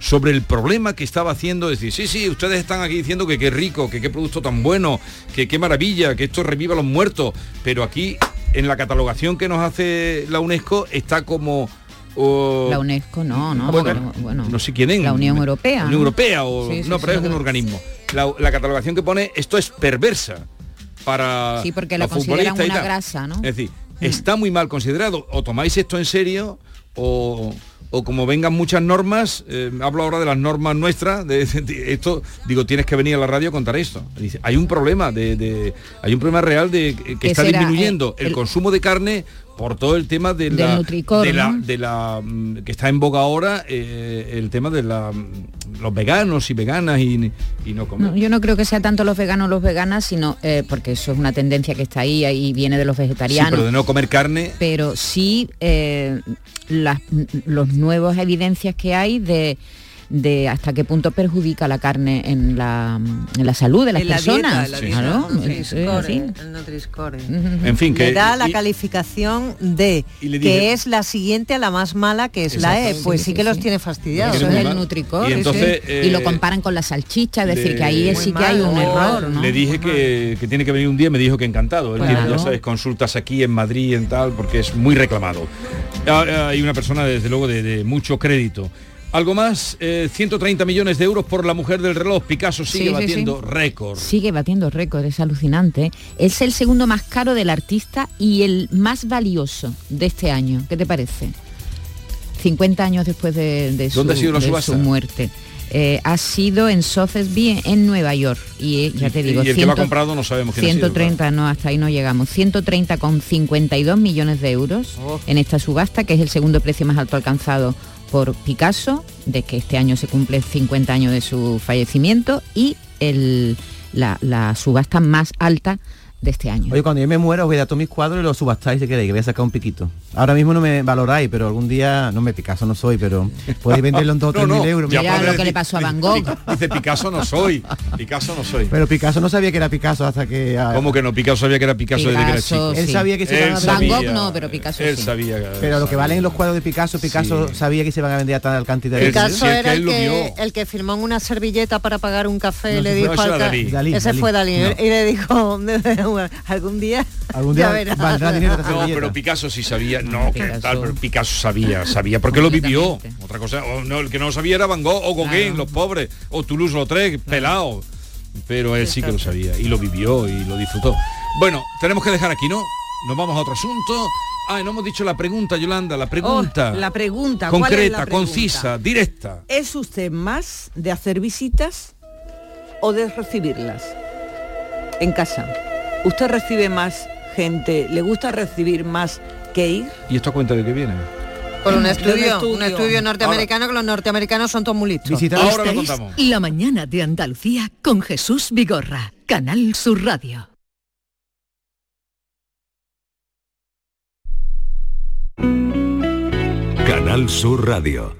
sobre el problema que estaba haciendo, es decir, sí, sí, ustedes están aquí diciendo que qué rico, que qué producto tan bueno, que qué maravilla, que esto reviva a los muertos, pero aquí en la catalogación que nos hace la UNESCO está como... La UNESCO no, no, bueno, porque, bueno, no sé quién es. La Unión Europea. La Unión ¿no? Europea o Sí, sí, no, sí, pero es un organismo. La, la catalogación que pone esto es perversa para Sí, porque la consideran una grasa, ¿no? Mm. Es decir, está muy mal considerado. O tomáis esto en serio o, o como vengan muchas normas, eh, hablo ahora de las normas nuestras, de, de esto, digo, tienes que venir a la radio a contar esto. Dice, hay un problema de, de- hay un problema real de que ¿Qué está será? disminuyendo Eh, el, el- consumo de carne por todo el tema de la, Nutricor, de la, ¿no? de la, mm, que está en boga ahora eh, el tema de la, mm, los veganos y veganas y, y no comer. No, yo no creo que sea tanto los veganos o los veganas, sino eh, porque eso es una tendencia que está ahí y viene de los Sí, vegetarianos. pero de no comer carne pero sí eh, las los nuevas evidencias que hay de de hasta qué punto perjudica la carne en la, en la salud de las En personas. en fin, que le da la y- calificación D, y le que dije- es la siguiente a la más mala, que es la E. Pues Sí, sí, sí, que los tiene fastidiados. Eso es muy el. Nutricor. Y entonces, sí. y lo eh, comparan con la salchicha, es decir, le- que ahí sí que hay un error, ¿no? Le dije que, que tiene que venir un día, me dijo que encantado. Él Claro. tiene, ya sabes, consultas aquí en Madrid, en tal, porque es muy reclamado. Ah, Hay una persona, desde luego, de, de mucho crédito. Algo más, eh, 130 millones de euros por la mujer del reloj. Picasso sigue Sí, batiendo sí. récord. Sigue batiendo récord, es alucinante. Es el segundo más caro del artista y el más valioso de este año. ¿Qué te parece? 50 años después de, de su, muerte. Eh, ha sido en Sotheby's en Nueva York y eh, ya te digo y el que lo ha 100 comprado no sabemos quién ha sido, 130 no hasta ahí no llegamos 130 con 52 millones de euros Oh. en esta subasta que es el segundo precio más alto alcanzado por Picasso de que este año se cumple 50 años de su fallecimiento y el, la, subasta más alta de este año Oye, cuando yo me muera os voy a dar todos mis cuadros y los subastáis si queréis, que voy a sacar un piquito. Ahora mismo no me valoráis, pero algún día, no me Picasso no soy, pero podéis venderlo en dos o No, tres no, mil euros. ya lo que le pasó a Van Gogh. Dice Picasso no soy. Picasso no soy. Pero Picasso no sabía que era Picasso hasta que... ah, ¿Cómo que no? Picasso sabía que era Picasso, desde que era Picasso, chico. Él sí. sabía que se Él iban a Van Gogh no, pero Picasso Él sí. sabía. Pero lo que valen los cuadros de Picasso, Picasso Sí. sabía que se van a vender a tal cantidad de Él- dinero. si Picasso que era él el lo que, vio. el que firmó en una servilleta para pagar un café y No, le dijo al Dalí. Dalí, ese Dalí. fue Dalí No. y le dijo algún día Algún día ya verás". valdrá dinero No, pero Picasso sí sabía, no, que Picasso. tal, pero Picasso sabía, sabía, porque lo vivió. Otra cosa, o no, el que no lo sabía era Van Gogh o Gauguin, Claro. los pobres, o Toulouse-Lautrec, pelado. Pero él sí que lo sabía y lo vivió y lo disfrutó. Bueno, tenemos que dejar aquí, ¿no? Nos vamos a otro asunto. Ah, no hemos dicho la pregunta, Yolanda, la pregunta. Oh, la pregunta, ¿cuál es concreta, la pregunta? concisa, directa. ¿Es usted más de hacer visitas o de recibirlas en casa? ¿Usted recibe más gente? ¿Le gusta recibir más que ir? ¿Y esto a cuenta de qué viene? por un estudio, estudio. un estudio norteamericano que los norteamericanos son todos muy listos. Visita- Ahora lo contamos. La mañana de Andalucía con Jesús Vigorra, Canal Sur Radio. Canal Sur Radio.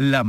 La